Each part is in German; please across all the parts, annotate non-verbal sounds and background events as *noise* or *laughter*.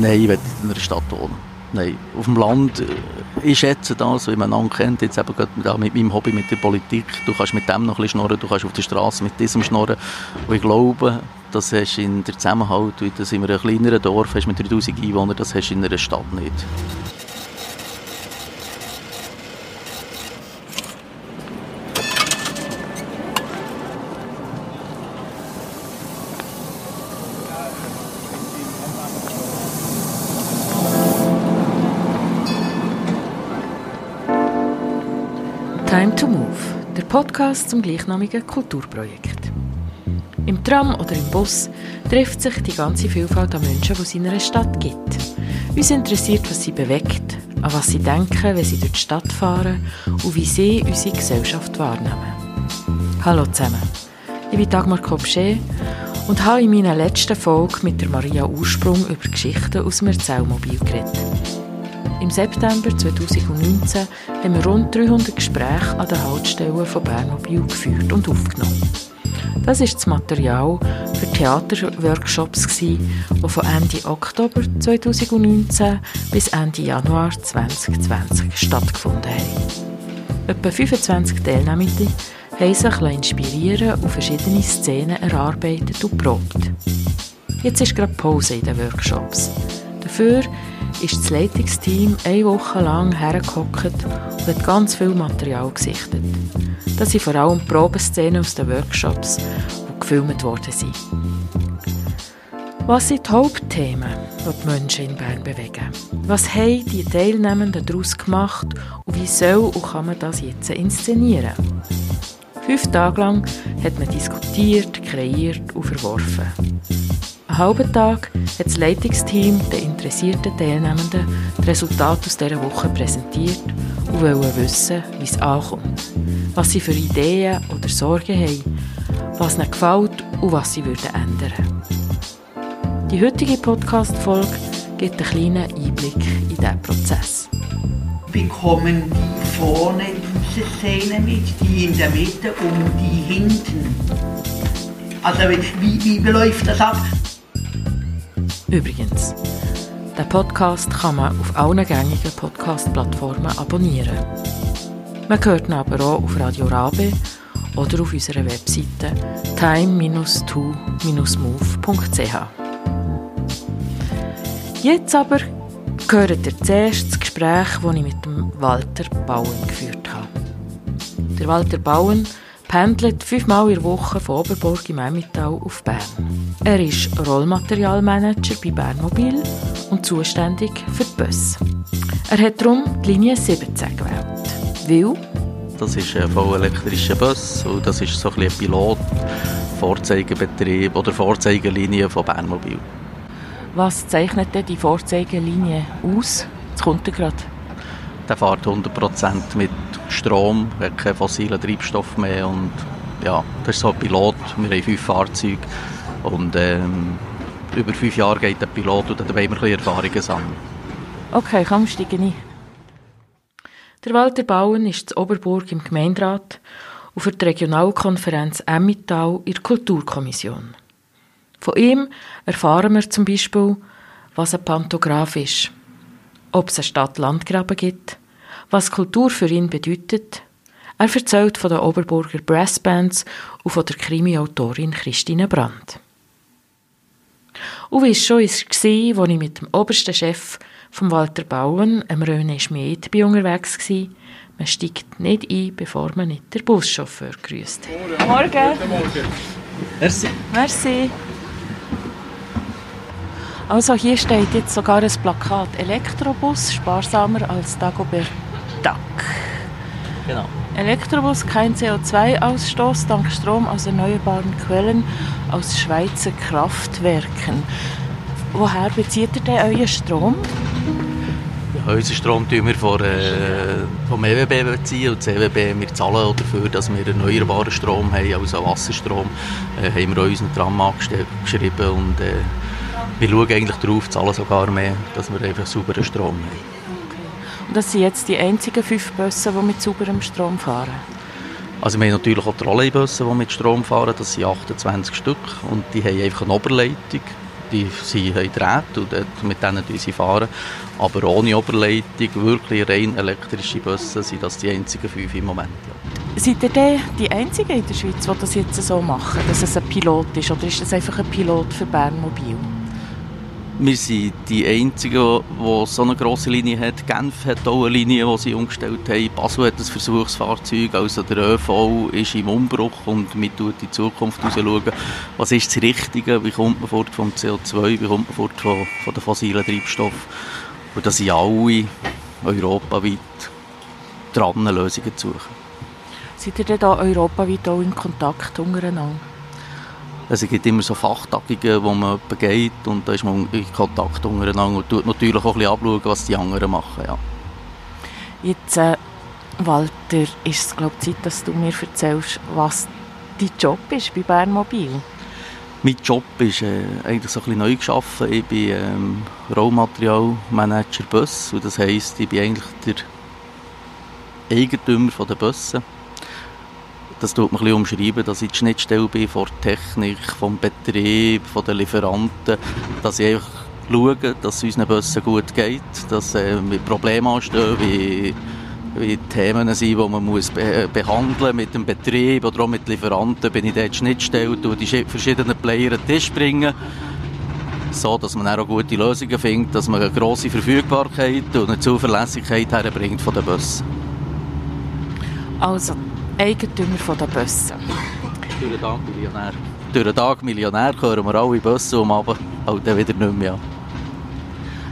Nein, ich will in einer Stadt wohnen. Nein, auf dem Land, äh, ich schätze das, wie man einander kennt, jetzt eben gerade mit meinem Hobby mit der Politik, du kannst mit dem noch ein schnorren, du kannst auf der Straße mit diesem schnorren und ich glaube, das hast du in der Zusammenhalt, das in einem kleineren Dorf hast mit 3000 Einwohnern, das hast du in einer Stadt nicht. Time to Move, der Podcast zum gleichnamigen Kulturprojekt. Im Tram oder im Bus trifft sich die ganze Vielfalt an Menschen, die es in einer Stadt gibt. Uns interessiert, was sie bewegt, an was sie denken, wenn sie durch die Stadt fahren und wie sie unsere Gesellschaft wahrnehmen. Hallo zusammen, ich bin Dagmar Kopsche und habe in meiner letzten Folge mit der Maria Ursprung über Geschichten aus dem Erzählmobil geredet. Im September 2019 haben wir rund 300 Gespräche an den Haltestellen von Bernmobil geführt und aufgenommen. Das ist das Material für Theaterworkshops, die von Ende Oktober 2019 bis Ende Januar 2020 stattgefunden haben. Etwa 25 Teilnehmende haben sich inspirieren und verschiedene Szenen erarbeitet und probt. Jetzt ist gerade Pause in den Workshops. Dafür ist das Leitungsteam eine Woche lang hergehockt und hat ganz viel Material gesichtet. Das sind vor allem Probeszenen aus den Workshops, die gefilmt worden sind. Was sind die Hauptthemen, die die Menschen in Bern bewegen? Was haben die Teilnehmenden daraus gemacht und wie soll und kann man das jetzt inszenieren? Fünf Tage lang hat man diskutiert, kreiert und verworfen. Einen halben Tag hat das Leitungsteam den interessierten Teilnehmenden die Resultate aus dieser Woche präsentiert und wollen wissen, wie es ankommt, was sie für Ideen oder Sorgen haben, was ihnen gefällt und was sie würden ändern Die heutige Podcast-Folge gibt einen kleinen Einblick in diesen Prozess. Bekommen die vorne diese Szene mit, die in der Mitte und die hinten? Also wie, wie läuft das ab? Übrigens, den Podcast kann man auf allen gängigen Podcast-Plattformen abonnieren. Man hört ihn aber auch auf Radio Rabe oder auf unserer Webseite time-to-move.ch. Jetzt aber gehört ihr zuerst das Gespräch, das ich mit Walter Bauen geführt habe. Der Walter Bauen pendelt fünfmal in der Woche von Oberburg im Emmental auf Bern. Er ist Rollmaterialmanager bei Bernmobil und zuständig für die Busse. Er hat darum die Linie 17 gewählt. Weil das ist ein vollelektrischer Bus und das ist so ein, ein Pilot, Vorzeigebetrieb oder Vorzeigelinie von Bernmobil. Was zeichnet denn die Vorzeigelinie aus? Jetzt kommt er gerade. Der fährt 100% mit Strom, hat keinen fossilen Treibstoff mehr und ja, das ist so ein Pilot. Wir haben fünf Fahrzeuge und ähm, über fünf Jahre geht der Pilot und dann wollen wir ein Erfahrungen sammeln. Okay, komm, steigen ein. Der Walter Bauen ist zu Oberburg im Gemeinderat und für die Regionalkonferenz Emmittal in der Kulturkommission. Von ihm erfahren wir zum Beispiel, was ein Pantograph ist, ob es eine Stadt-Landgraben gibt, was Kultur für ihn bedeutet. Er erzählt von den Oberburger Brassbands und von der Krimi-Autorin Christine Brandt. Und wie es schon war, als ich mit dem obersten Chef von Walter Bauen, dem René Schmid, bin unterwegs war, man steigt nicht ein, bevor man nicht den Buschauffeur grüßt. Morgen. Guten Morgen. Merci. Merci. Also hier steht jetzt sogar ein Plakat Elektrobus, sparsamer als Dagobert Duck. Genau. Elektrobus, kein CO2-Ausstoß dank Strom aus erneuerbaren Quellen aus Schweizer Kraftwerken. Woher bezieht ihr denn euren Strom? Ja, unseren Strom beziehen wir von, äh, vom EWB beziehen und das EWB, wir zahlen dafür, dass wir erneuerbaren Strom haben, also Wasserstrom, äh, haben wir unseren Tram angeschrieben und äh, wir schauen eigentlich darauf, zahlen sogar mehr, dass wir einfach sauberen Strom haben. Das sind jetzt die einzigen fünf Busse, die mit sauberem Strom fahren? Also wir haben natürlich auch Trolleybusse, die mit Strom fahren, das sind 28 Stück und die haben einfach eine Oberleitung die sie haben Drähte und dort, mit denen sie fahren. Aber ohne Oberleitung, wirklich rein elektrische Busse, sind das die einzigen fünf im Moment. Ja. Seid ihr denn die Einzigen in der Schweiz, die das jetzt so machen, dass es ein Pilot ist? Oder ist das einfach ein Pilot für Bernmobil? Wir sind die Einzigen, die so eine grosse Linie hat. Genf hat auch eine Linie, die sie umgestellt haben. Basel hat ein Versuchsfahrzeug. Also der ÖV ist im Umbruch und wir schauen die Zukunft schauen. Was ist das Richtige? Wie kommt man fort vom CO2? Wie kommt man fort von, von den fossilen Treibstoffen? Und da sind alle europaweit dran, Lösungen zu suchen. Seid ihr denn da europaweit auch in Kontakt untereinander? Also es gibt immer so Fachtagungen, wo man geht und da ist man in Kontakt untereinander und tut natürlich auch ein bisschen abschauen, was die anderen machen. Ja. Jetzt, äh, Walter, ist es glaube Zeit, dass du mir erzählst, was dein Job ist bei Bernmobil. Mein Job ist äh, eigentlich so ein bisschen neu geschaffen. Ich bin ähm, Rohmaterialmanager Bus und das heisst, ich bin eigentlich der Eigentümer der Busse das tut man ein umschreiben, dass ich die Schnittstelle bin von der Technik, vom Betrieb, von den Lieferanten, dass ich einfach schaue, dass es unseren Bussen gut geht, dass äh, mit Problemen anstehen, wie, wie Themen sind, die man muss be behandeln mit dem Betrieb oder auch mit Lieferanten, bin ich dort Schnittstelle, die verschiedenen Player an den Tisch bringen so dass man auch gute Lösungen findet, dass man eine grosse Verfügbarkeit und eine Zuverlässigkeit herbringt von den Bussen. Also Eigentümer der Busse. Durch den Tag Millionär. Durch den Tag Millionär hören wir alle Busse um, aber halt dann wieder nicht mehr.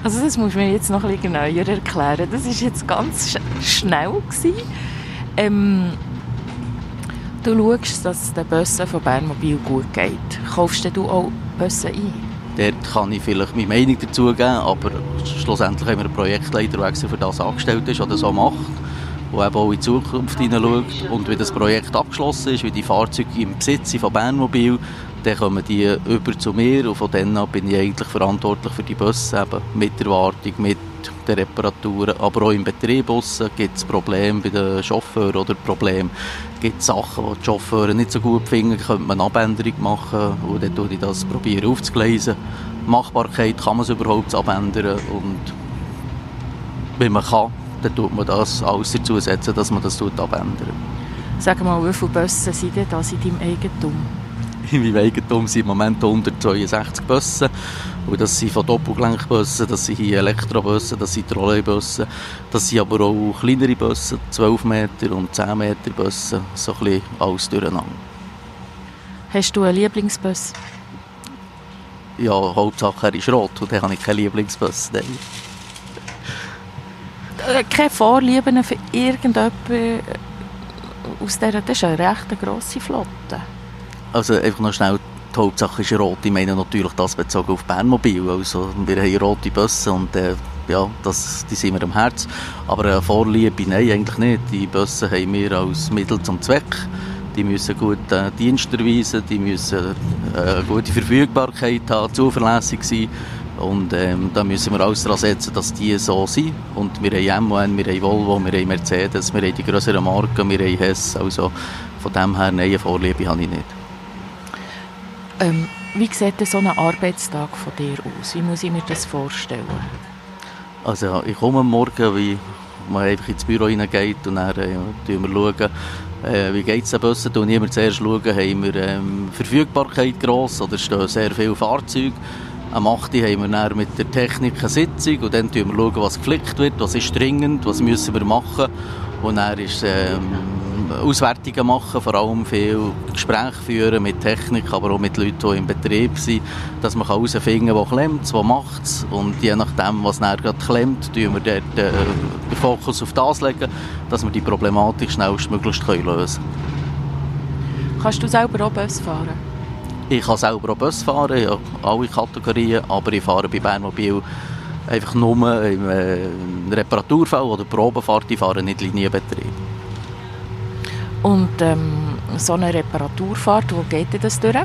Also das muss mir jetzt noch ein bisschen genauer erklären. Das war jetzt ganz sch schnell. Ähm, du schaust, dass es den Bussen von Bernmobil gut geht. Kaufst du auch Busse ein? Dort kann ich vielleicht meine Meinung dazu geben, aber schlussendlich haben wir einen Projektleiter, der für das angestellt ist oder so macht der eben auch in die Zukunft hineinschaut. Und wenn das Projekt abgeschlossen ist, wie die Fahrzeuge im Besitz sind von Bernmobil, dann kommen die über zu mir und von dann an bin ich eigentlich verantwortlich für die Busse, eben mit der Wartung, mit den Reparaturen, aber auch im Betrieb gibt es Probleme bei den Chauffeuren oder Probleme, gibt Sachen, die die Chauffeure nicht so gut finden, könnte man eine Abänderung machen und dann probiere ich das probieren aufzugleisen. Machbarkeit, kann man es überhaupt abändern und wenn man kann, dann tut man das alles dazu setzen, dass man das abändert. Sag mal, wie viele Busse sind denn das in deinem Eigentum? *laughs* In meinem Eigentum sind im Moment 162 Busse. Und das sind von Doppelgelenkbussen, das sind Elektrobusse, das sind Trolleybusse, das sind aber auch kleinere Busse, 12 Meter und 10 Meter Busse, so ein bisschen alles durcheinander. Hast du einen Lieblingsbus? Ja, Hauptsache er ist rot und dann habe ich keinen Lieblingsbus. Nein. Äh, keine Vorlieben für irgendjemanden aus dieser, das ist eine recht grosse Flotte. Also einfach noch schnell, die Hauptsache ist rot. Ich meine natürlich das bezogen auf Bernmobil. Also wir haben rote Busse und äh, ja, das, die sind mir am Herz. Aber eine Vorliebe, nein, eigentlich nicht. Die Busse haben wir als Mittel zum Zweck. Die müssen gut äh, Dienst erweisen, die müssen äh, gute Verfügbarkeit haben, zuverlässig sein. Und ähm, da müssen wir alles daran setzen, dass die so sind. Und wir haben MAN, wir haben Volvo, wir haben Mercedes, wir haben die größeren Marken, wir haben Hess. Also von dem her, neue Vorliebe habe ich nicht. Ähm, wie sieht so ein Arbeitstag von dir aus? Wie muss ich mir das vorstellen? Also ich komme am Morgen, wie man einfach ins Büro hineingeht und dann äh, schauen wir, schauen, äh, wie geht es den Bussen. Und immer zuerst schauen, haben wir ähm, Verfügbarkeit gross oder stehen sehr viele Fahrzeuge. Am 8. haben wir mit der Technik eine Sitzung und dann schauen wir, was geflickt wird, was ist dringend, was müssen wir machen. Und dann ist ähm, Auswertungen machen, vor allem viel Gespräche führen mit Technik, aber auch mit Leuten, die im Betrieb sind, dass man herausfinden kann, wo klemmt wo macht es. Und je nachdem, was dann gerade klemmt, legen wir dort äh, den Fokus auf das legen, dass wir die Problematik schnellstmöglichst lösen können. Kannst du selber auch Bus fahren? Ich kann selber auch Bus fahren, ja, alle Kategorien, aber ich fahre bei Bernmobil einfach nur im äh, Reparaturfall oder Probefahrt, ich fahre nicht Linienbetrieb. Und ähm, so eine Reparaturfahrt, wo geht das durch?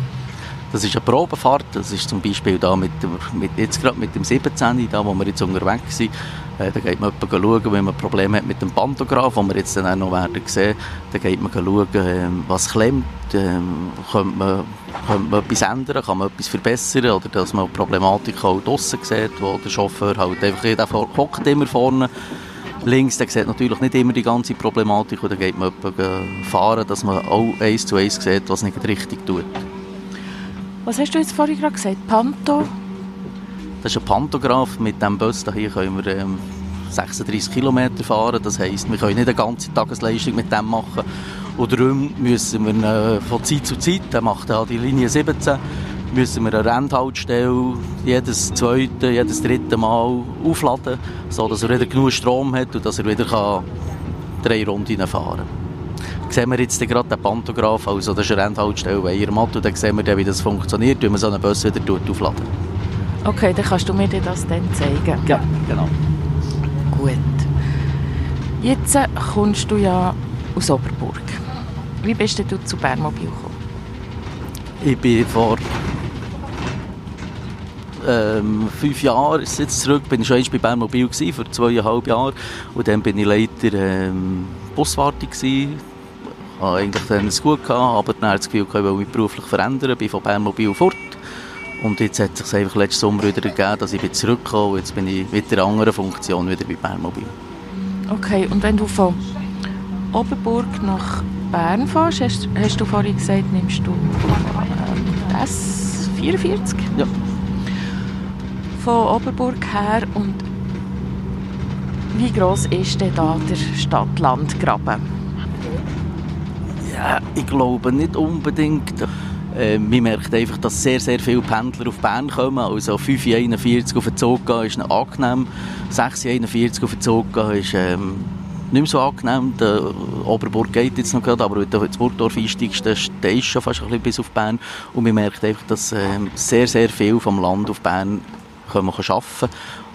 Das ist eine Probefahrt, das ist zum Beispiel da mit, mit jetzt gerade mit dem 17, da wo wir jetzt unterwegs sind, äh, da geht man schauen, wenn man Probleme hat mit dem Pantograph, wo wir jetzt dann auch noch werden sehen, da geht man schauen, äh, was klemmt, äh, könnte, man, könnte man etwas ändern, kann man etwas verbessern oder dass man Problematik auch draussen sieht, wo der Chauffeur halt einfach, jeder hockt immer vorne links, der sieht natürlich nicht immer die ganze Problematik und dann geht man fahren, dass man auch eins zu eins sieht, was nicht richtig tut. Was hast du jetzt vorhin gerade gesagt? Panto? Das ist ein Pantograph. Mit diesem Bus hier können wir ähm, 36 Kilometer fahren. Das heisst, wir können nicht eine ganze Tagesleistung mit dem machen. Und darum müssen wir äh, von Zeit zu Zeit, der macht ja die Linie 17, müssen wir eine Rennhaltestelle jedes zweite, jedes dritte Mal aufladen, sodass er wieder genug Strom hat und dass er wieder kann drei Runden fahren kann sehen wir jetzt gerade den Pantograph, also das ist eine Rennhaltestelle bei Irmat und dann sehen wir, wie das funktioniert, wie man so einen Bus wieder aufladen Okay, dann kannst du mir das dann zeigen. Ja, genau. Gut. Jetzt äh, kommst du ja aus Oberburg. Wie bist du zu Bernmobil gekommen? Ich bin vor ähm, fünf Jahren ist jetzt zurück, bin ich schon bei Bernmobil gewesen, vor zweieinhalb Jahren und dann bin ich Leiter ähm, Buswartung gewesen, habe eigentlich dann es gut gehabt, aber dann das Gefühl, ich will mich beruflich verändern, bin von Bernmobil fort. Und jetzt hat es sich einfach letzten Sommer wieder ergeben, dass ich zurückgekommen bin. Jetzt bin ich mit einer anderen Funktion wieder bei Bernmobil. Okay, und wenn du von Oberburg nach Bern fährst, hast, hast du vorhin gesagt, nimmst du ähm, S44? Ja. Von Oberburg her und wie groß ist denn da der Stadt-Land-Graben? Ja, ich glaube nicht unbedingt. Äh, man merkt einfach, dass sehr, sehr viele Pendler auf Bern kommen. Also 5,41 auf den Zug gehen ist angenehm. 6,41 auf den Zug gehen ist ähm, nicht mehr so angenehm. Der Oberburg geht jetzt noch gerade, aber wenn du ins Burgdorf einsteigst, dann stehst schon fast ein bisschen bis auf Bern. Und man merkt einfach, dass ähm, sehr, sehr viel vom Land auf Bern können wir arbeiten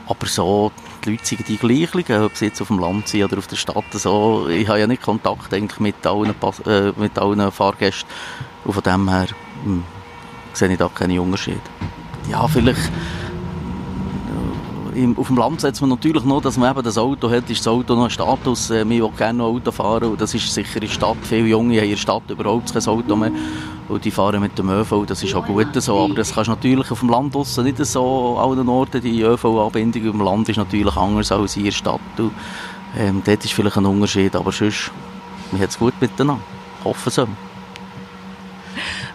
aber so, die Leute sind die gleichen, ob sie jetzt auf dem Land sind oder auf der Stadt. So, ich habe ja nicht Kontakt eigentlich mit allen, äh, mit allen Fahrgästen. Und von dem her hm, sehe ich da keine Unterschiede. Ja, vielleicht auf dem Land setzt man natürlich noch, dass man eben das Auto hat, ist das Auto noch ein Status. Äh, wir wollen gerne noch Auto fahren und das ist sicher in der Stadt. Viele Junge haben in der Stadt überhaupt kein Auto mehr und die fahren mit dem ÖV, das ist auch gut so. Aber das kannst du natürlich auf dem Land draussen nicht so an allen Orten. Die ÖV-Anbindung auf dem Land ist natürlich anders als in der Stadt. Und, ähm, dort ist vielleicht ein Unterschied, aber sonst, wir haben es gut miteinander. Hoffen so.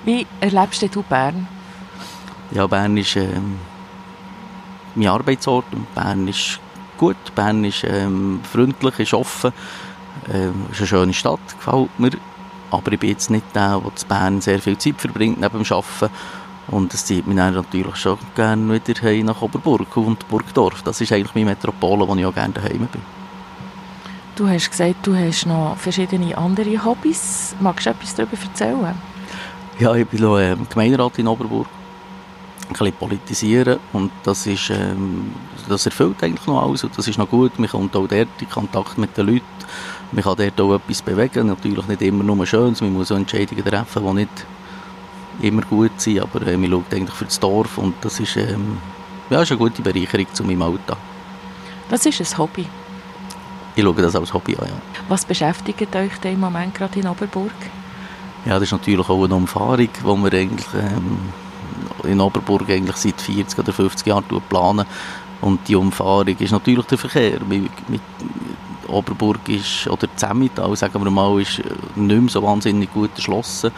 Wie erlebst du Bern? Ja, Bern ist... Ähm, mein Arbeitsort. Und Bern ist gut, Bern ist ähm, freundlich, ist offen, ähm, ist eine schöne Stadt, gefällt mir. Aber ich bin jetzt nicht der, der in Bern sehr viel Zeit verbringt neben dem Arbeiten. Und es zieht mich dann natürlich schon gerne wieder nach Oberburg und Burgdorf. Das ist eigentlich meine Metropole, wo ich auch gerne daheim bin. Du hast gesagt, du hast noch verschiedene andere Hobbys. Magst du etwas darüber erzählen? Ja, ich bin ähm, Gemeinderat in Oberburg ein bisschen politisieren und das ist, ähm, das erfüllt eigentlich noch alles und das ist noch gut. Man kommt auch dort in Kontakt mit den Leuten, man kann dort auch etwas bewegen, natürlich nicht immer nur Schönes, man muss auch Entscheidungen treffen, die nicht immer gut sind, aber äh, man schaut eigentlich für das Dorf und das ist, ähm, ja, ist eine gute Bereicherung zu meinem Alltag. Was ist ein Hobby? Ich schaue das als Hobby an, ja. Was beschäftigt euch denn im Moment gerade in Oberburg? Ja, das ist natürlich auch eine Umfahrung, die wir eigentlich ähm, in Oberburg eigentlich seit 40 oder 50 Jahren planen. Und die Umfahrung ist natürlich der Verkehr. Mit, mit Oberburg ist, oder Zemmital, sagen wir mal, ist nicht mehr so wahnsinnig gut erschlossen.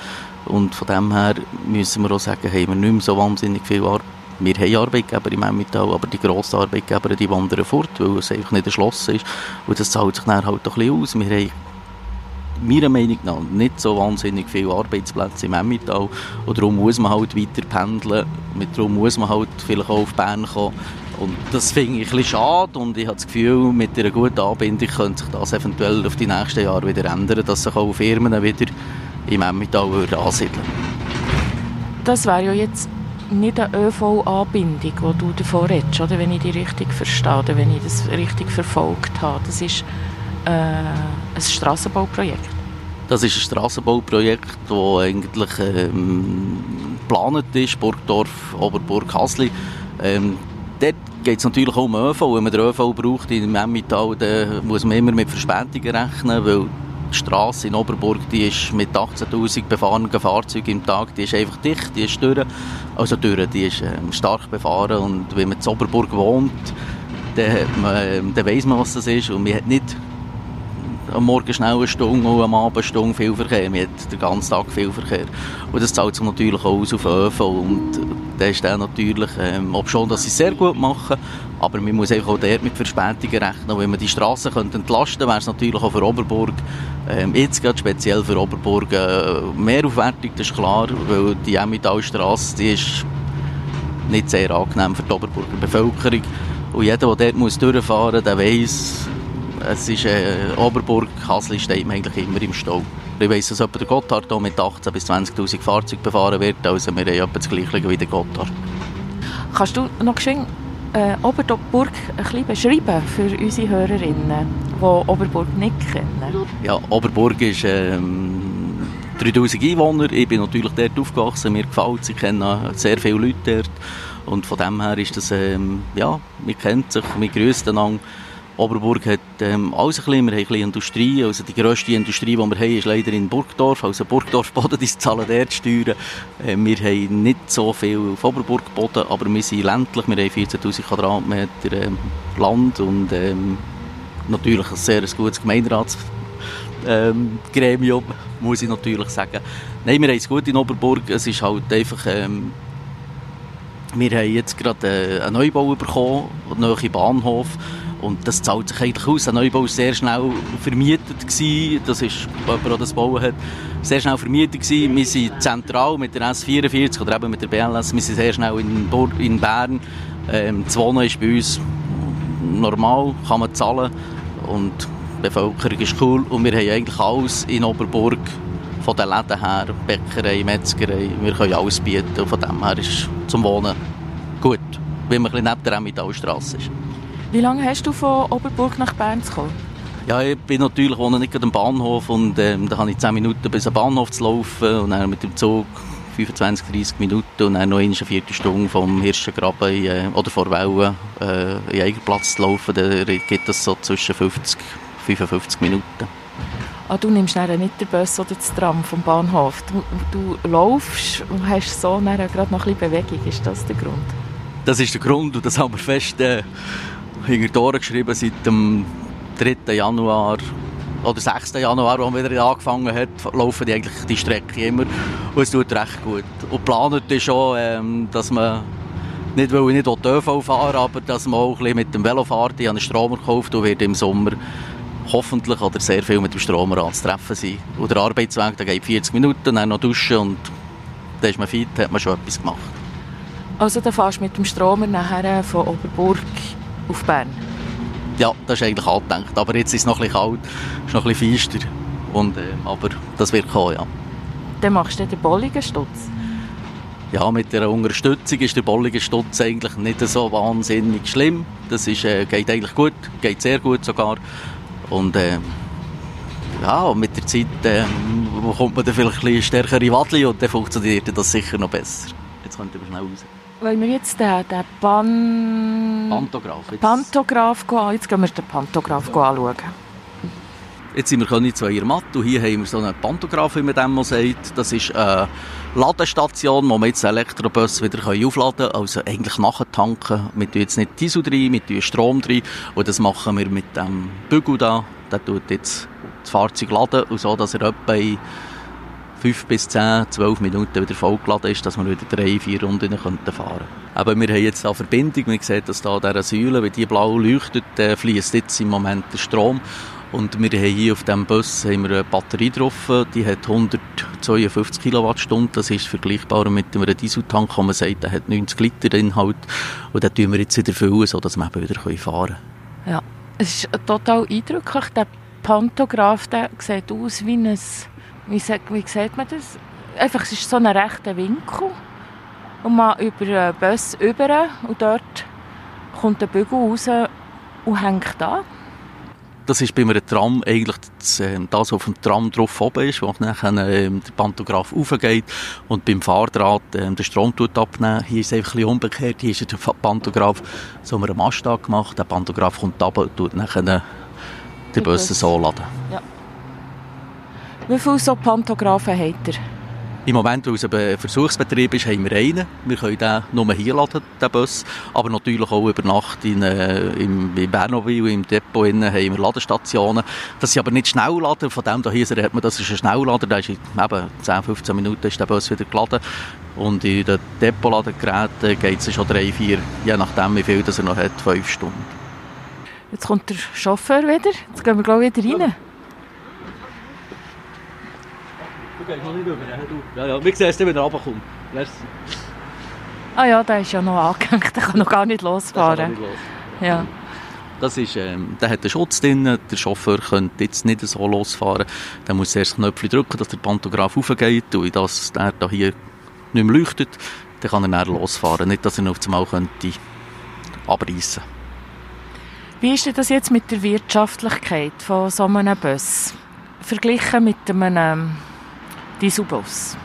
Und von dem her müssen wir auch sagen, haben wir nicht mehr so wahnsinnig viel Arbeit. Wir haben Arbeitgeber im Emmental, aber die grossen Arbeitgeber, die wandern fort, weil es einfach nicht erschlossen ist. Und das zahlt sich dann halt ein bisschen aus. Wir haben meiner Meinung nach nicht so wahnsinnig viele Arbeitsplätze im Emmental. Und darum muss man halt weiter pendeln, darum muss man halt vielleicht auch auf Bern kommen. Und das finde ich ein bisschen schade. Und ich habe das Gefühl, mit einer guten Anbindung könnte sich das eventuell auf die nächsten Jahre wieder ändern, dass sich auch Firmen wieder im Emmental ansiedeln. Das wäre ja jetzt nicht eine ÖV-Anbindung, die du davor redest, oder? wenn ich die richtig verstehe, wenn ich das richtig verfolgt habe. Das ist äh, ein Strassenbauprojekt? Das ist ein Strassenbauprojekt, das eigentlich ähm, geplant ist, Burgdorf, Oberburg, Hasli. Ähm, dort geht es natürlich auch um ÖV. Wenn man den ÖV braucht in Emmental, dann muss man immer mit Verspätungen rechnen, weil die Straße in Oberburg, die ist mit 18'000 befahrenen Fahrzeugen im Tag, die ist einfach dicht, die ist durch. Also durch, die ist ähm, stark befahren und wenn man in Oberburg wohnt, dann, man, ähm, dann weiss man, was das ist und man hat nicht am Morgen schnell eine Stunde und am Abend eine Stunde viel Verkehr. Man hat den ganzen Tag viel Verkehr. Und das zahlt sich natürlich auch aus auf ÖV. Und der ist dann natürlich, ähm, ob schon, dass sie es sehr gut machen, aber man muss auch dort mit Verspätungen rechnen. Wenn man die Straßen entlasten könnte, wäre es natürlich auch für Oberburg, ähm, jetzt gerade speziell für Oberburg, äh, mehr aufwertig, das ist klar, weil die Emmentalstrasse, die ist nicht sehr angenehm für die Oberburger Bevölkerung. Und jeder, der dort durchfahren muss, der weiss, es ist äh, Oberburg, Hasli steht man eigentlich immer im Stau. Ich weiss, dass etwa der Gotthard hier mit 18.000 bis 20'000 Fahrzeugen befahren wird, also wir haben etwa das Gleiche wie der Gotthard. Kannst du noch geschwind äh, Oberburg ein bisschen beschreiben für unsere Hörerinnen, die Oberburg nicht kennen? Ja, Oberburg ist ähm, 3000 Einwohner. Ich bin natürlich dort aufgewachsen, mir gefällt es, ich kenne sehr viele Leute dort. Und von dem her ist das, ähm, ja, man kennt sich, man grüßt einander. Oberburg hat ähm, alles ein bisschen, wir haben ein bisschen Industrie, also die grösste Industrie, die wir haben, ist leider in Burgdorf, also Burgdorf *laughs* Boden, die zahlen dort Steuern. Äh, wir haben nicht so viel auf Oberburg Boden, aber wir sind ländlich, wir haben 14'000 Quadratmeter ähm, Land und ähm, natürlich ein sehr gutes Gemeinderatsgremium, ähm, *laughs* muss ich natürlich sagen. Nein, wir haben es gut in Oberburg, es ist halt einfach... Ähm, wir haben jetzt gerade äh, einen Neubau bekommen, einen neuen Bahnhof. Und das zahlt sich eigentlich aus. Der Neubau war sehr schnell vermietet. Gewesen. Das ist, jemand, der das bauen hat, sehr schnell vermietet gewesen. Wir sind zentral mit der S44 oder eben mit der BLS. Wir sind sehr schnell in, Bur in Bern. Ähm, das Wohnen ist bei uns normal, kann man zahlen. Und die Bevölkerung ist cool. Und wir haben eigentlich alles in Oberburg von den Läden her, Bäckerei, Metzgerei, wir können alles bieten. Und von dem her ist zum Wohnen gut, wenn man ein bisschen neben der Emmentalstrasse ist. Wie lange hast du von Oberburg nach Bern zu kommen? Ja, ich bin natürlich wohne nicht am Bahnhof und ähm, da habe ich 10 Minuten bis am Bahnhof zu laufen und dann mit dem Zug 25, 30 Minuten und dann noch eine Viertelstunde vom Hirschengraben äh, oder vor Wellen äh, in Eigenplatz zu laufen, da geht das so zwischen 50, 55 Minuten. Ah, du nimmst dann nicht den Bus oder das Tram vom Bahnhof. Du, du laufst und hast so gerade noch ein bisschen Bewegung. Ist das der Grund? Das ist der Grund und das haben wir fest äh, hinter geschrieben seit dem 3. Januar oder 6. Januar, als wir wieder angefangen hat, laufen die eigentlich die Strecke immer und es tut recht gut. Und geplant ist schon, ähm, dass man nicht, weil ich nicht ÖV fahren aber dass man auch ein bisschen mit dem Velo fährt. Ich habe einen Stromer gekauft und werde im Sommer hoffentlich oder sehr viel mit dem Stromer anzutreffen sein. Und der Arbeitsweg, der geht 40 Minuten, dann noch duschen und dann ist man fit, hat man schon etwas gemacht. Also dann fährst du mit dem Stromer nachher von Oberburg auf Bern? Ja, das ist eigentlich angedenkt. Aber jetzt ist es noch ein bisschen kalt, ist noch ein bisschen feister. Und, äh, aber das wird kommen, ja. Dann machst du den Bolligenstutz? Ja, mit der Unterstützung ist der Bolligenstutz eigentlich nicht so wahnsinnig schlimm. Das ist, äh, geht eigentlich gut, geht sehr gut sogar. Und äh, ja, mit der Zeit äh, bekommt man dann vielleicht ein bisschen stärkere Wadli und dann funktioniert das sicher noch besser. Jetzt könnte man schnell raus. Wenn wir jetzt den, den Pan... Pantograph. Jetzt. Pantograph gehen, jetzt gehen wir den Pantograph anschauen. Jetzt sind wir zu Irmat und hier haben wir so einen Pantograph, wie man dem sagt. Das ist eine Ladestation, wo man jetzt Elektrobus wieder aufladen können. Also eigentlich nachtanken. Wir tun jetzt nicht Diesel drin, wir tun Strom drin. Und das machen wir mit dem Bügel da. Der tut jetzt das Fahrzeug laden und so, dass er etwa in 5 bis 10, 12 Minuten wieder vollgeladen ist, dass wir wieder drei, vier Runden fahren können. Aber wir haben jetzt eine Verbindung. Man sieht, dass da an dieser Säule, wenn die blau leuchtet, äh, fließt jetzt im Moment der Strom. Und wir haben hier auf diesem Bus haben wir eine Batterie drauf, die hat 152 Kilowattstunden. Das ist vergleichbar mit einem Dieseltank, wo man sagt, der hat 90 Liter Inhalt. Und den tun wir jetzt wieder füllen, sodass wir eben wieder fahren können. Ja, es ist total eindrücklich. Der Pantograph der sieht aus wie ein, wie, wie sieht man das? Einfach, es ist so ein rechter Winkel. Und man über den Bus über und dort kommt der Bügel raus und hängt da. Das ist bei einem Tram eigentlich das, äh, das was auf dem Tram drauf oben ist, wo nachher äh, der Pantograph aufgeht und beim Fahrdraht äh, den Strom tut abnehmen. Hier ist es einfach ein bisschen umgekehrt. Hier ist der Pantograph so einen Mast gemacht. Der Pantograph kommt runter und tut nachher den Bus so laden. Ja. Wie viele so Pantographen hat ihr? Im Moment, weil es ein Versuchsbetrieb ist, haben wir einen. Wir können den nur hier laden, den Bus. Aber natürlich auch über Nacht in, äh, im, in Bernowil, im Depot innen, haben wir Ladestationen. Das sind aber nicht Schnelllader. Von dem hier hat man, das ist ein Schnelllader. Da ist in eben 10, 15 Minuten ist der Bus wieder geladen. Und in den Depotladegeräten geht es schon drei, vier, je nachdem wie viel das er noch hat, fünf Stunden. Jetzt kommt der Chauffeur wieder. Jetzt gehen wir glaube ich wieder rein. Du gehst noch nicht rüber, du. Ja, ja, wir sehen es wenn er runterkommt. Ah ja, der ist ja noch angehängt, *laughs* der kann noch gar nicht losfahren. Nicht los. Ja. Das ist, ähm, der hat einen Schutz drin, der Chauffeur könnte jetzt nicht so losfahren. Der muss erst Knöpfchen drücken, dass der Pantograph aufgeht und dass der da hier nicht mehr leuchtet, dann kann er dann losfahren. Nicht, dass er ihn auf einmal könnte abreißen Wie ist denn das jetzt mit der Wirtschaftlichkeit von so einem Bus? Verglichen mit einem Dieselbus.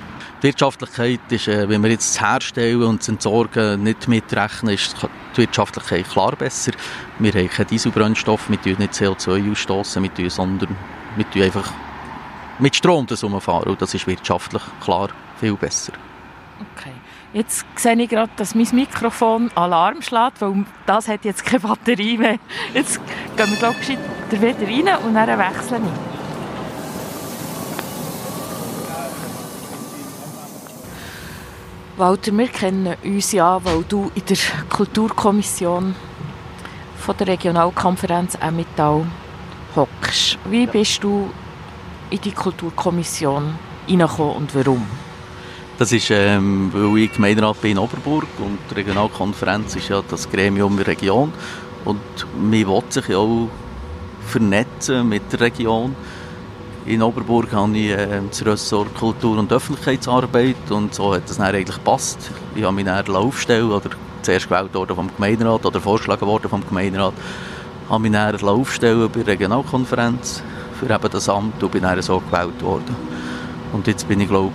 Die Wirtschaftlichkeit ist, äh, wenn wir jetzt das Herstellen und das Entsorgen nicht mitrechnen, ist die Wirtschaftlichkeit klar besser. Wir haben keinen Dieselbrennstoff, wir tun nicht CO2 ausstoßen, wir tun, sondern wir tun einfach mit Strom das umfahren und das ist wirtschaftlich klar viel besser. Okay. Jetzt sehe ich gerade, dass mein Mikrofon Alarm schlägt, weil das hat jetzt keine Batterie mehr. Jetzt gehen wir glaube ich wieder rein und dann wechseln wir. Walter, wir kennen uns ja, weil du in der Kulturkommission von der Regionalkonferenz Emmental hockst. Wie bist du in die Kulturkommission hineingekommen und warum? Das ist, ähm, weil ich Gemeinderat bin in Oberburg und die Regionalkonferenz ist ja das Gremium der Region und man will sich ja auch vernetzen mit der Region in Oberburg habe ich äh, das Ressort Kultur und Öffentlichkeitsarbeit und so hat es dann eigentlich gepasst. Ich habe mich dann aufstellen oder zuerst gewählt worden vom Gemeinderat oder vorgeschlagen worden vom Gemeinderat, habe mich dann aufstellen bei der Regionalkonferenz für eben das Amt und bin dann so gewählt worden. Und jetzt bin ich glaube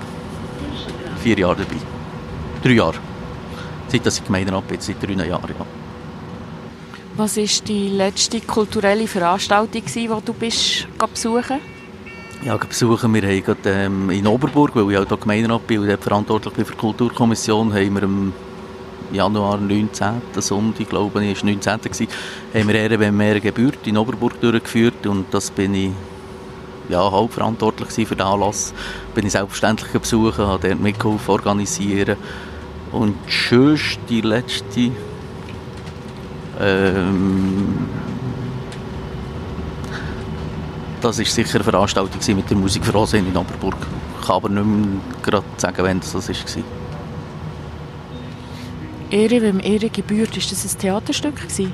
vier Jahre dabei. Drei Jahre. Seit ich Gemeinderat bin, seit drei Jahren. Ja. Was war die letzte kulturelle Veranstaltung, die du bist ja, besuchen wir haben gerade, ähm, in Oberburg, weil ich auch hier Gemeinderat bin und verantwortlich bin für die Kulturkommission, haben wir im Januar 19. Sonntag, glaube ich, war 19. Gewesen, haben wir Ehre, wenn mehr Geburt in Oberburg durchgeführt und das bin ich ja, hauptverantwortlich für den Anlass. Bin ich selbstverständlich besuchen, habe dort mitgeholfen, organisieren und sonst die letzte ähm, das war sicher eine Veranstaltung mit der Musik Frohsinn in Oberburg. Ich kann aber nicht mehr gerade sagen, wann das war. Ehre, wem Ehre gebührt, ist das ein Theaterstück gewesen?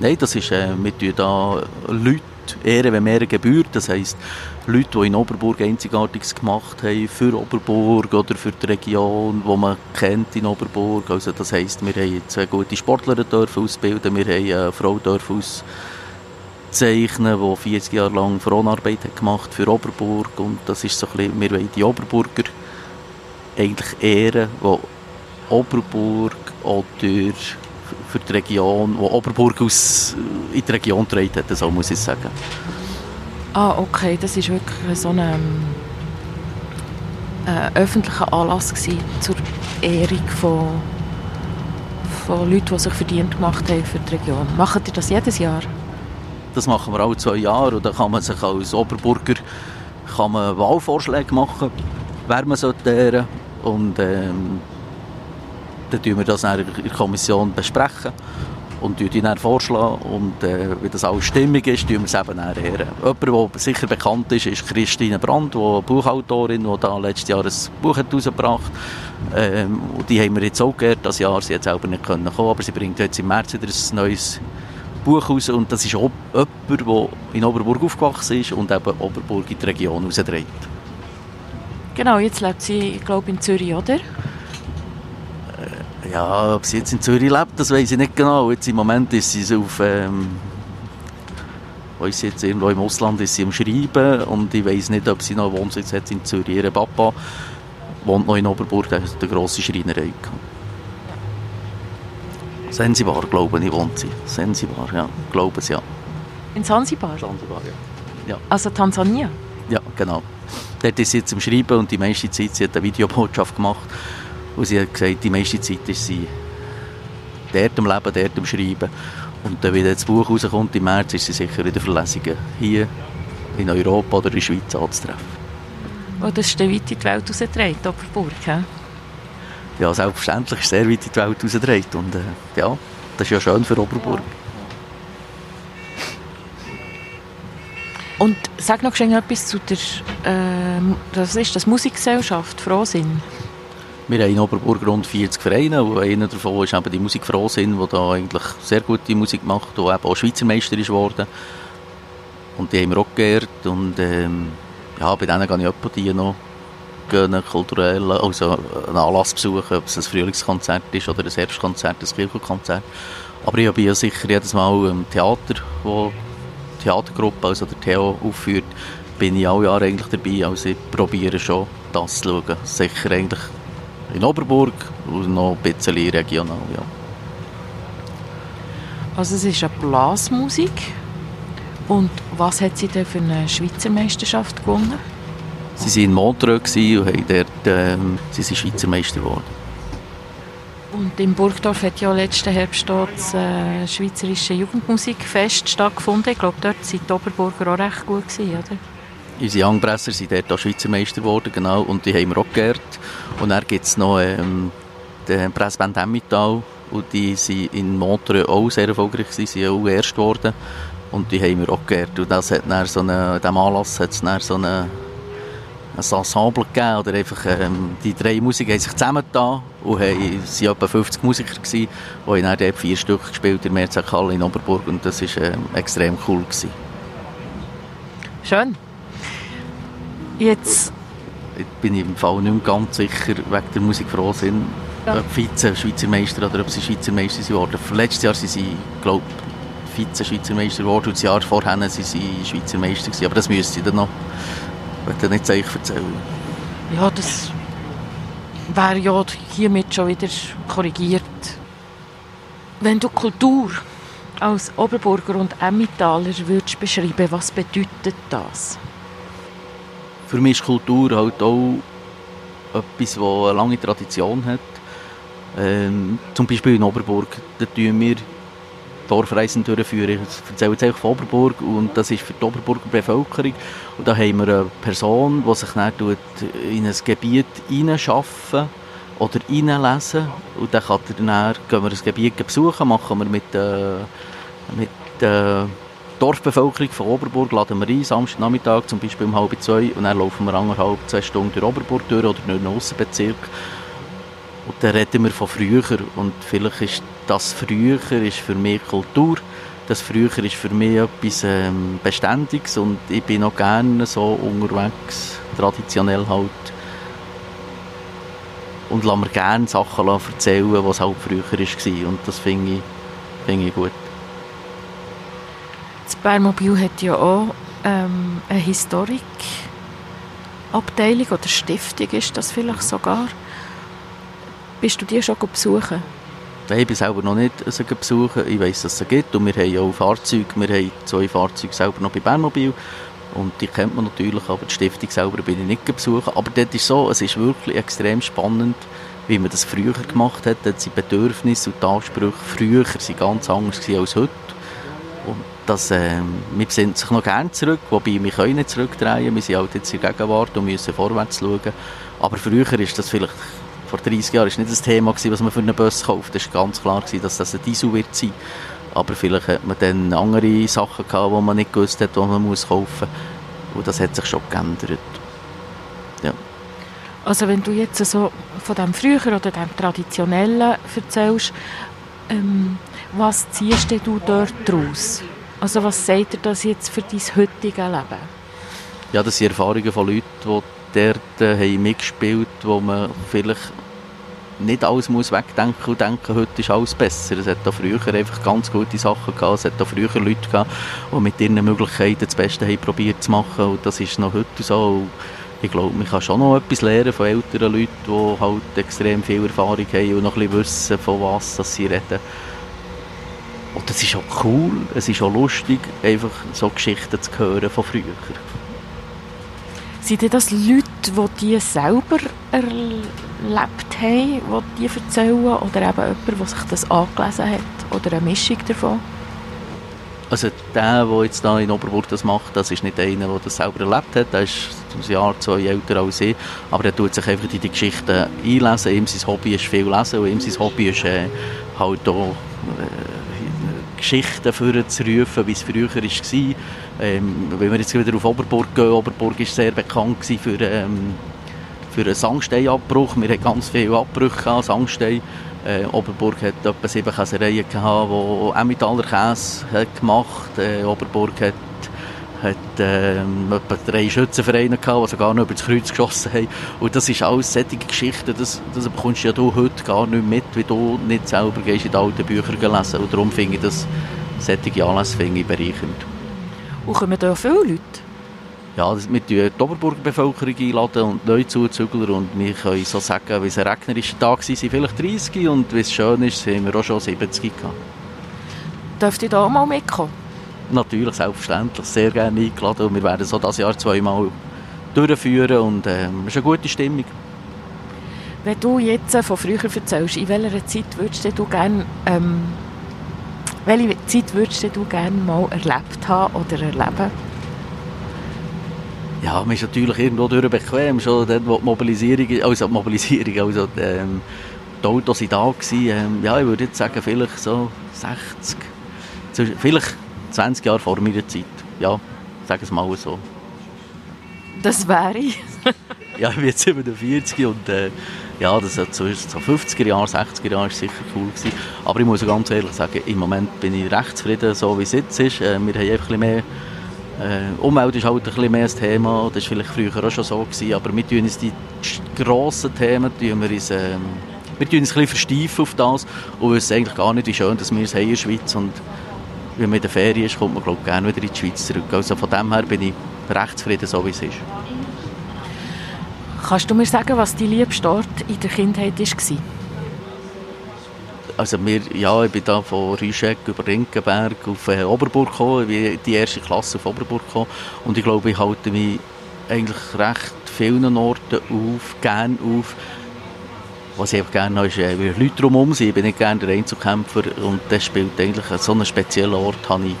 Nein, das ist, äh, wir tun da Leute Ehre, wem Ehre gebührt. Das heisst, Leute, die in Oberburg Einzigartiges gemacht haben für Oberburg oder für die Region, die man kennt in Oberburg. Also das heisst, wir haben zwei gute Sportler dürfen ausbilden, wir haben eine Frau dürfen aus zeichnen, die 40 Jahre lang Fronarbeit gemacht für Oberburg und das ist so ein bisschen, wir wollen die Oberburger eigentlich ehren, die Oberburg durch für die Region, wo Oberburg aus in die Region getragen hat, so muss ich sagen. Ah, okay, das ist wirklich so ein äh, öffentlicher Anlass gewesen zur Ehrung von, von Leuten, die sich verdient gemacht haben für die Region. Machen ihr das jedes Jahr? Das machen wir alle zwei Jahre und dann kann man sich als Oberburger kann man Wahlvorschläge machen, wer man sollte und ähm, dann tun wir das in der Kommission besprechen und die vorschlagen und äh, wenn das alles stimmig ist, tun wir es eben ehren. Jemand, der sicher bekannt ist, ist Christine Brandt, die Buchautorin, die letztes Jahr ein Buch herausgebracht hat. Ähm, die haben wir jetzt auch geehrt, das Jahr, sie hat selber nicht kommen aber sie bringt jetzt im März wieder ein neues Buch raus und das ist auch jemand, der in Oberburg aufgewachsen ist und eben Oberburg in die Region rausdreht. Genau, jetzt lebt sie, ich glaube, in Zürich, oder? Äh, ja, ob sie jetzt in Zürich lebt, das weiß ich nicht genau. Jetzt im Moment ist sie auf, ähm, weiss jetzt irgendwo im Ausland ist sie am Schreiben und ich weiß nicht, ob sie noch Wohnsitz hat in Zürich. Ihr Papa wohnt noch in Oberburg, der hat eine grosse Schreinerei gehabt. Sensibar, glaube ich, wohnt sie. Sensibar, ja, glaube es, ja. In Zanzibar? Zanzibar, ja. Also Tansania? Ja, genau. Dort ist sie jetzt am Schreiben und die meiste Zeit, sie hat eine Videobotschaft gemacht und sie hat gesagt, die meiste Zeit ist sie dort am Leben, dort am Schreiben. Und dann, wenn das Buch rauskommt im März, ist sie sicher in den Verlesungen hier in Europa oder in der Schweiz anzutreffen. Oh, das ist weit in die Welt rausgetragen, Oberburg, he? Ja, selbstverständlich ist sehr weit in die Welt rausgetragen. Und äh, ja, das ist ja schön für Oberburg. Und sag noch schnell etwas zu der, äh, das ist das Musikgesellschaft Frohsinn. Wir haben in Oberburg rund 40 Vereine und einer davon ist eben die Musik Frohsinn, die da eigentlich sehr gute Musik macht, die eben auch Schweizer Meister ist geworden. Und die haben wir auch geehrt und ähm, ja, bei denen gehe ich etwa die noch gehen, kulturell, also einen Anlass besuchen, ob es ein Frühlingskonzert ist oder ein Herbstkonzert, ein Kirchenkonzert. Aber ich bin ja sicher jedes Mal im Theater, wo die Theatergruppe, also der Theo, aufführt, bin ich alle Jahre eigentlich dabei. Also ich probiere schon, das zu schauen. Sicher eigentlich in Oberburg und noch ein bisschen regional, ja. Also es ist eine Blasmusik. Und was hat sie denn für eine Schweizer Meisterschaft gewonnen? Sie waren in Montreux und haben dort, ähm, sie sind Schweizer Meister geworden. Und in Burgdorf hat ja letzten Herbst das äh, Schweizerische Jugendmusikfest stattgefunden. Ich glaube, dort waren die Oberburger auch recht gut, gewesen, oder? Unsere Youngpresser sind dort auch Schweizer Meister geworden, genau, und die haben wir auch geehrt. Und dann gibt es noch ähm, den Pressband Emmental, und die sind in Montreux auch sehr erfolgreich sie sind auch erst geworden. Und die haben wir auch geehrt. Und das hat dann so eine, diesem Anlass hat es so eine ein Ensemble gegeben, oder einfach, ähm, die drei Musiker haben sich zusammengetan und haben, es waren etwa 50 Musiker, gewesen, die haben dann vier Stück gespielt in der Mehrzweckhalle in Oberburg und das war ähm, extrem cool. Gewesen. Schön. Jetzt... Ich bin im Fall nicht mehr ganz sicher, wegen der Musik froh sind, ja. ob Vize Schweizer Meister oder ob sie Schweizer Meister geworden sind. Letztes Jahr sind sie, glaube ich, Vize-Schweizer Meister geworden und das Jahr vorher waren sie Schweizer Meister gewesen. Aber das müsste ich dann noch ich will nicht Zeichen erzählen. Ja, das wäre ja hiermit schon wieder korrigiert. Wenn du Kultur als Oberburger und Emmentaler würdest beschreiben, was bedeutet das? Für mich ist Kultur halt auch etwas, das eine lange Tradition hat. Ähm, zum Beispiel in Oberburg, da tun wir Dorfreisen durchführen. Ich erzähle jetzt einfach von Oberburg und das ist für die Oberburger Bevölkerung. Und da haben wir eine Person, die sich dann in ein Gebiet hineinschaffen oder hineinlesen und dann, kann dann gehen wir das Gebiet besuchen, machen wir mit, äh, mit der Dorfbevölkerung von Oberburg, laden wir ein, Samstagnachmittag zum Beispiel um halb zwei und dann laufen wir anderthalb, zwei Stunden durch Oberburg durch oder durch den Aussenbezirk und dann reden wir von früher. Und vielleicht ist das Früher ist für mich Kultur. Das Früher ist für mich etwas ähm, Beständiges. Und ich bin auch gerne so unterwegs, traditionell halt. Und lasse mir gerne Sachen erzählen, was halt früher war. Und das finde ich, find ich gut. Das Bärmobil hat ja auch ähm, eine Historikabteilung oder Stiftung ist das vielleicht sogar. Bist du die schon besuchen? Ich bin selber noch nicht sie besuchen. Ich weiss, dass es gibt. Und wir haben auch Fahrzeuge. Wir haben zwei Fahrzeuge selber noch bei Bernmobil. Und die kennt man natürlich, aber die Stiftung selber bin ich nicht besuchen. Aber dort ist so, es ist wirklich extrem spannend, wie man das früher gemacht hat. Dort sind Bedürfnisse und die Ansprüche früher sind ganz anders als heute. Und das, äh, wir sind sich noch gerne zurück, wobei wir können nicht zurückdrehen. Wir sind halt jetzt in der Gegenwart und müssen vorwärts schauen. Aber früher ist das vielleicht vor 30 Jahren war nicht das Thema, gewesen, was man für einen Bus kauft. Es war ganz klar, gewesen, dass das ein Diesel wird sein. Aber vielleicht hat man dann andere Sachen gehabt, die man nicht gewusst hat, die man muss kaufen muss. Und das hat sich schon geändert. Ja. Also wenn du jetzt so von dem Früher oder dem Traditionellen erzählst, ähm, was ziehst du dort daraus? Also was sagt dir das jetzt für dein heutige Leben? Ja, das sind Erfahrungen von Leuten, die dort äh, haben mitgespielt, wo man vielleicht nicht alles muss wegdenken und denken, heute ist alles besser. Es hat auch früher einfach ganz gute Sachen gehabt. Es hat auch früher Leute gehabt, die mit ihren Möglichkeiten das Beste haben probiert zu machen. Und das ist noch heute so. ich glaube, man kann schon noch etwas lernen von älteren Leuten, die halt extrem viel Erfahrung haben und noch ein bisschen wissen, von was sie reden. Und das ist auch cool, es ist auch lustig, einfach so Geschichten zu hören von früher. Sind das Leute, die die selber erlebt haben, die die erzählen? Oder eben jemand, der sich das angelesen hat? Oder eine Mischung davon? Also der, der jetzt da in Oberburg das macht, das ist nicht einer, der das selber erlebt hat. Der ist ein Jahr, zwei älter als ich. Aber er tut sich einfach in die Geschichten einlesen. Ihm sein Hobby ist viel lesen und ihm sein Hobby ist äh, halt auch äh, Geschichten vorzurufen, wie es früher war. Ähm, wenn wir jetzt wieder auf Oberburg gehen, Oberburg war sehr bekannt für, ähm, für einen Sangsteinabbruch. Wir hatten ganz viele Abbrüche an Sangstein. Äh, Oberburg hat etwa sieben Käsereien gehabt, die Emmentaler Käse hat gemacht äh, Oberburg hat, hat äh, etwa drei Schützenvereine gehabt, die sogar noch über das Kreuz geschossen haben. Und das ist alles solche Geschichten, das, das bekommst du ja du heute gar nicht mit, wie du nicht selber gehst in die alten Bücher lesen. Und darum finde ich das solche Anlässe finde ich bereichernd. Und kommen da viele Leute? Ja, wir die Oberburger Bevölkerung einladen und Neuzuzügler und wir können so sagen, wie es ein regnerischer Tag war, sind vielleicht 30 und wie es schön ist, sind wir auch schon 70 gehabt. Dürft ihr da auch mal mitkommen? Natürlich, selbstverständlich, sehr gerne eingeladen und wir werden so das Jahr zweimal durchführen und äh, es ist eine gute Stimmung. Wenn du jetzt von früher erzählst, in welcher Zeit würdest du gerne ähm, welche Zeit würdest du gerne mal erlebt haben oder erleben? Ja, man ist natürlich irgendwo durch bequem, schon dort, wo die Mobilisierung, also die Mobilisierung, also die, ähm, die Autos waren da gewesen, ähm, ja, ich würde jetzt sagen, vielleicht so 60, vielleicht 20 Jahre vor meiner Zeit, ja, sagen es mal so. Das wäre ich. *laughs* ja, ich bin jetzt 47 und äh, ja, das hat so, so 50er Jahre, 60er Jahre ist sicher cool gewesen. Aber ich muss ganz ehrlich sagen, im Moment bin ich recht zufrieden, so wie es jetzt ist. Äh, wir haben einfach ein bisschen mehr äh, Umwelt ist halt ein bisschen mehr das Thema, das war vielleicht früher auch schon so, gewesen, aber wir tun uns die grossen Themen, tun wir uns, äh, wir tun uns ein bisschen versteifen auf das und wissen eigentlich gar nicht, wie schön dass wir es haben in der Schweiz und wenn man in der Ferien ist, kommt man glaube gerne wieder in die Schweiz zurück. Also von dem her bin ich recht zufrieden, so wie es ist. Kannst du mir sagen, was dein liebste Ort in der Kindheit war? Also wir, ja, ich bin da von Rüscheck über Rinkenberg auf äh, Oberburg gekommen, wie die erste Klasse auf Oberburg gekommen. Und ich glaube, ich halte mich eigentlich recht vielen Orten auf, gerne auf. Was ich gerne habe, ist, äh, wie Leute drumherum sind. Ich bin nicht gerne der Einzelkämpfer und das spielt eigentlich, so einen speziellen Ort habe ich,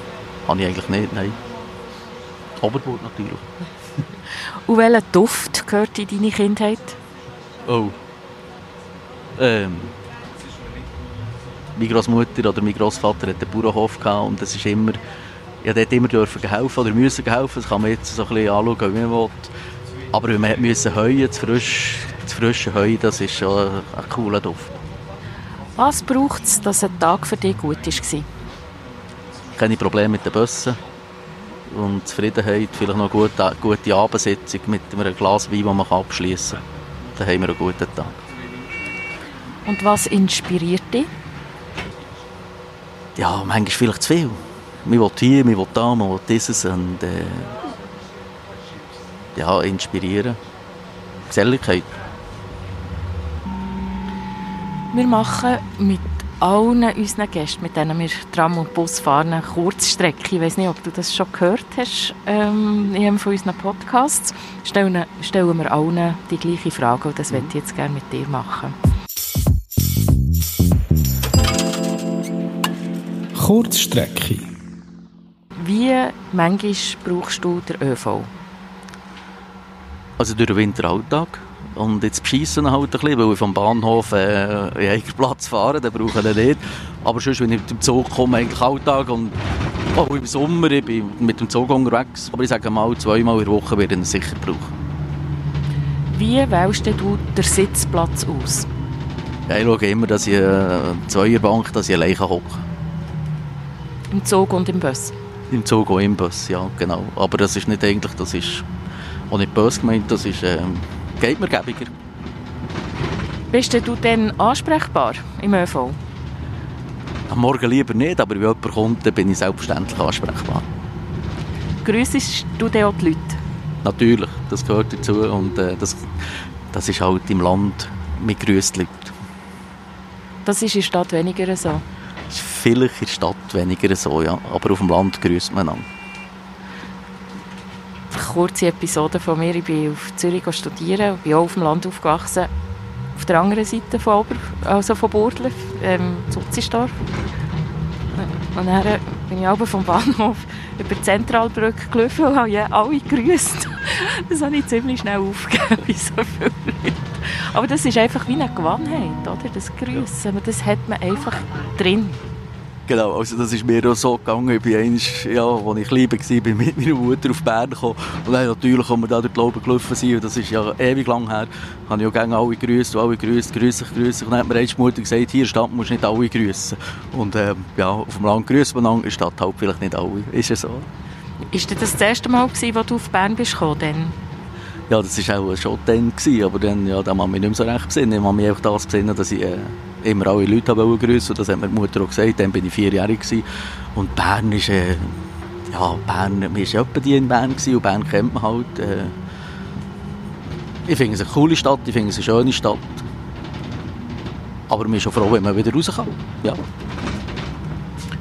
habe ich eigentlich nicht, nein. Oberburg natürlich. *laughs* Und welcher Duft gehört in deine Kindheit? Oh. Ähm meine Großmutter oder mein Großvater hat einen Bauernhof gehabt und das ist immer, ich durfte immer dürfen helfen oder müssen helfen. Das kann man jetzt so ein bisschen anschauen, wie man will. Aber wir müssen heuen, frisch, das frische Heu, das ist schon ein, cooler Duft. Was braucht es, dass ein Tag für dich gut war? Keine Probleme mit den Bussen und Zufriedenheit, vielleicht noch eine gute, gute Abendsitzung mit einem Glas Wein, das man abschließen kann. Dann haben wir einen guten Tag. Und was inspiriert dich? ja, manchmal vielleicht zu viel. Man will hier, man will da, man will dieses und äh, ja, inspirieren. Geselligkeit. Wir machen mit allen unseren Gästen, mit denen wir Tram und Bus fahren, eine Kurzstrecke. Ich weiß nicht, ob du das schon gehört hast ähm, in einem von unseren Podcasts. Stellen, stellen wir allen die gleiche Frage und das mhm. möchte ich jetzt gerne mit dir machen. Kurzstrecke. Wie manchmal brauchst du den ÖV? Also durch den Winteralltag. Und jetzt beschissen halt ein bisschen, weil ich vom Bahnhof äh, in einen Platz fahre, dann brauche ich nicht. Aber sonst, wenn ich mit dem Zug komme, eigentlich Alltag und auch im Sommer, ich bin mit dem Zug unterwegs. Aber ich sage mal, zweimal in der Woche werde ich ihn sicher brauchen. Wie wählst du den Sitzplatz aus? Ja, ich schaue immer, dass ich äh, Zweierbank, dass ich alleine hocke. Im Zug und im Bus? Im Zug und im Bus, ja, genau. Aber das ist nicht eigentlich, das ist auch nicht böse gemeint, das ist, ähm, geht mir gäbiger. Bist du denn ansprechbar im ÖV? Am Morgen lieber nicht, aber wenn jemand kommt, bin ich selbstverständlich ansprechbar. Grüßest du denn auch die Leute? Natürlich, das gehört dazu und äh, das, das ist halt im Land mit grüßt Leute. Das ist in der Stadt weniger so. Das ist vielleicht in der Stadt weniger so, ja, aber auf dem Land grüßt man an. Kurze Episode von mir. Ich bin auf Zürich studieren, bin auch auf dem Land aufgewachsen. Auf der anderen Seite von, Ober, also von Burgdorf, ähm, Zutzisdorf. Und dann bin ich aber vom Bahnhof *laughs* über die Zentralbrücke gelaufen und habe ja alle gegrüßt. *laughs* Das habe ich ziemlich schnell aufgegeben, *laughs* wie so viele Leute. Aber das ist einfach wie eine Gewohnheit, oder? das Grüßen. Das hat man einfach drin. Genau, also das ist mir auch so gegangen. Ich bin einmal, ja, als ich klein war, bin mit meiner Mutter auf Bern gekommen. Und dann natürlich, als wir da durch die Lauben gelaufen sind, und das ist ja ewig lang her, habe ich auch gerne alle gegrüßt, alle gegrüßt, grüß dich, grüß dich. Und dann hat mir einmal die Mutter gesagt, hier in der Stadt musst du nicht alle grüßen. Und ähm, ja, auf dem Land grüßt man in der Stadt halt vielleicht nicht alle. Ist ja so. Ist das das erste Mal, als du auf Bern bist gekommen? Ja, das war auch schon dann, gewesen, aber dann, ja, dann habe ich mich nicht mehr so recht besinnen. Ich habe mich einfach das besinnen, dass ich äh, immer alle Leute grüßen Das hat mir die Mutter auch gesagt, dann bin ich vierjährig gewesen. Und Bern ist, äh, ja, Bern, wir waren etwa die in Bern gewesen, und Bern kennt man halt. Äh, ich finde es eine coole Stadt, ich finde es eine schöne Stadt. Aber man ist schon froh, wenn man wieder raus kann. Ja.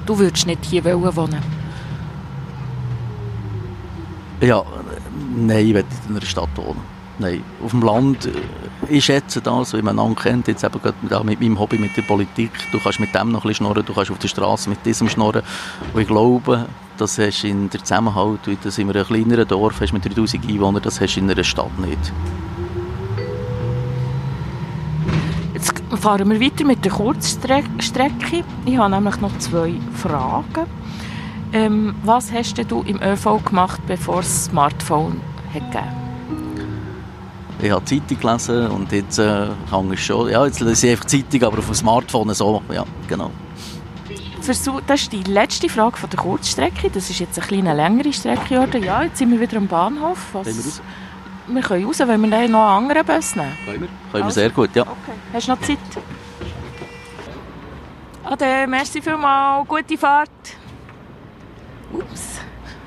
Du würdest nicht hier wohnen Ja, nein, ich will in einer Stadt wohnen. Nein, auf dem Land, äh, ich schätze das, wie man einander kennt, jetzt eben gerade mit meinem Hobby mit der Politik, du kannst mit dem noch ein bisschen schnurren, du kannst auf der Straße mit diesem schnurren und ich glaube, das hast in der Zusammenhalt, wie das in einem kleineren Dorf hast mit 3000 Einwohnern, das hast du in einer Stadt nicht. Jetzt fahren wir weiter mit der Kurzstrecke. Ich habe nämlich noch zwei Fragen. Ähm, was hast du im ÖV gemacht, bevor es Smartphone hat? Ich habe Zeitung gelesen und jetzt äh, hänge ich schon, ja, jetzt lese ich einfach Zeitung, aber auf dem Smartphone so, ja, genau. Versuch, das ist die letzte Frage von der Kurzstrecke. Das ist jetzt eine kleine längere Strecke geworden. Ja, jetzt sind wir wieder am Bahnhof. Was? Wir, können raus, wenn wir noch einen anderen Bus nehmen. Können wir? Können also, wir sehr gut, ja. Okay. Hast du noch Zeit? Ade, merci vielmals, gute Fahrt. Ups.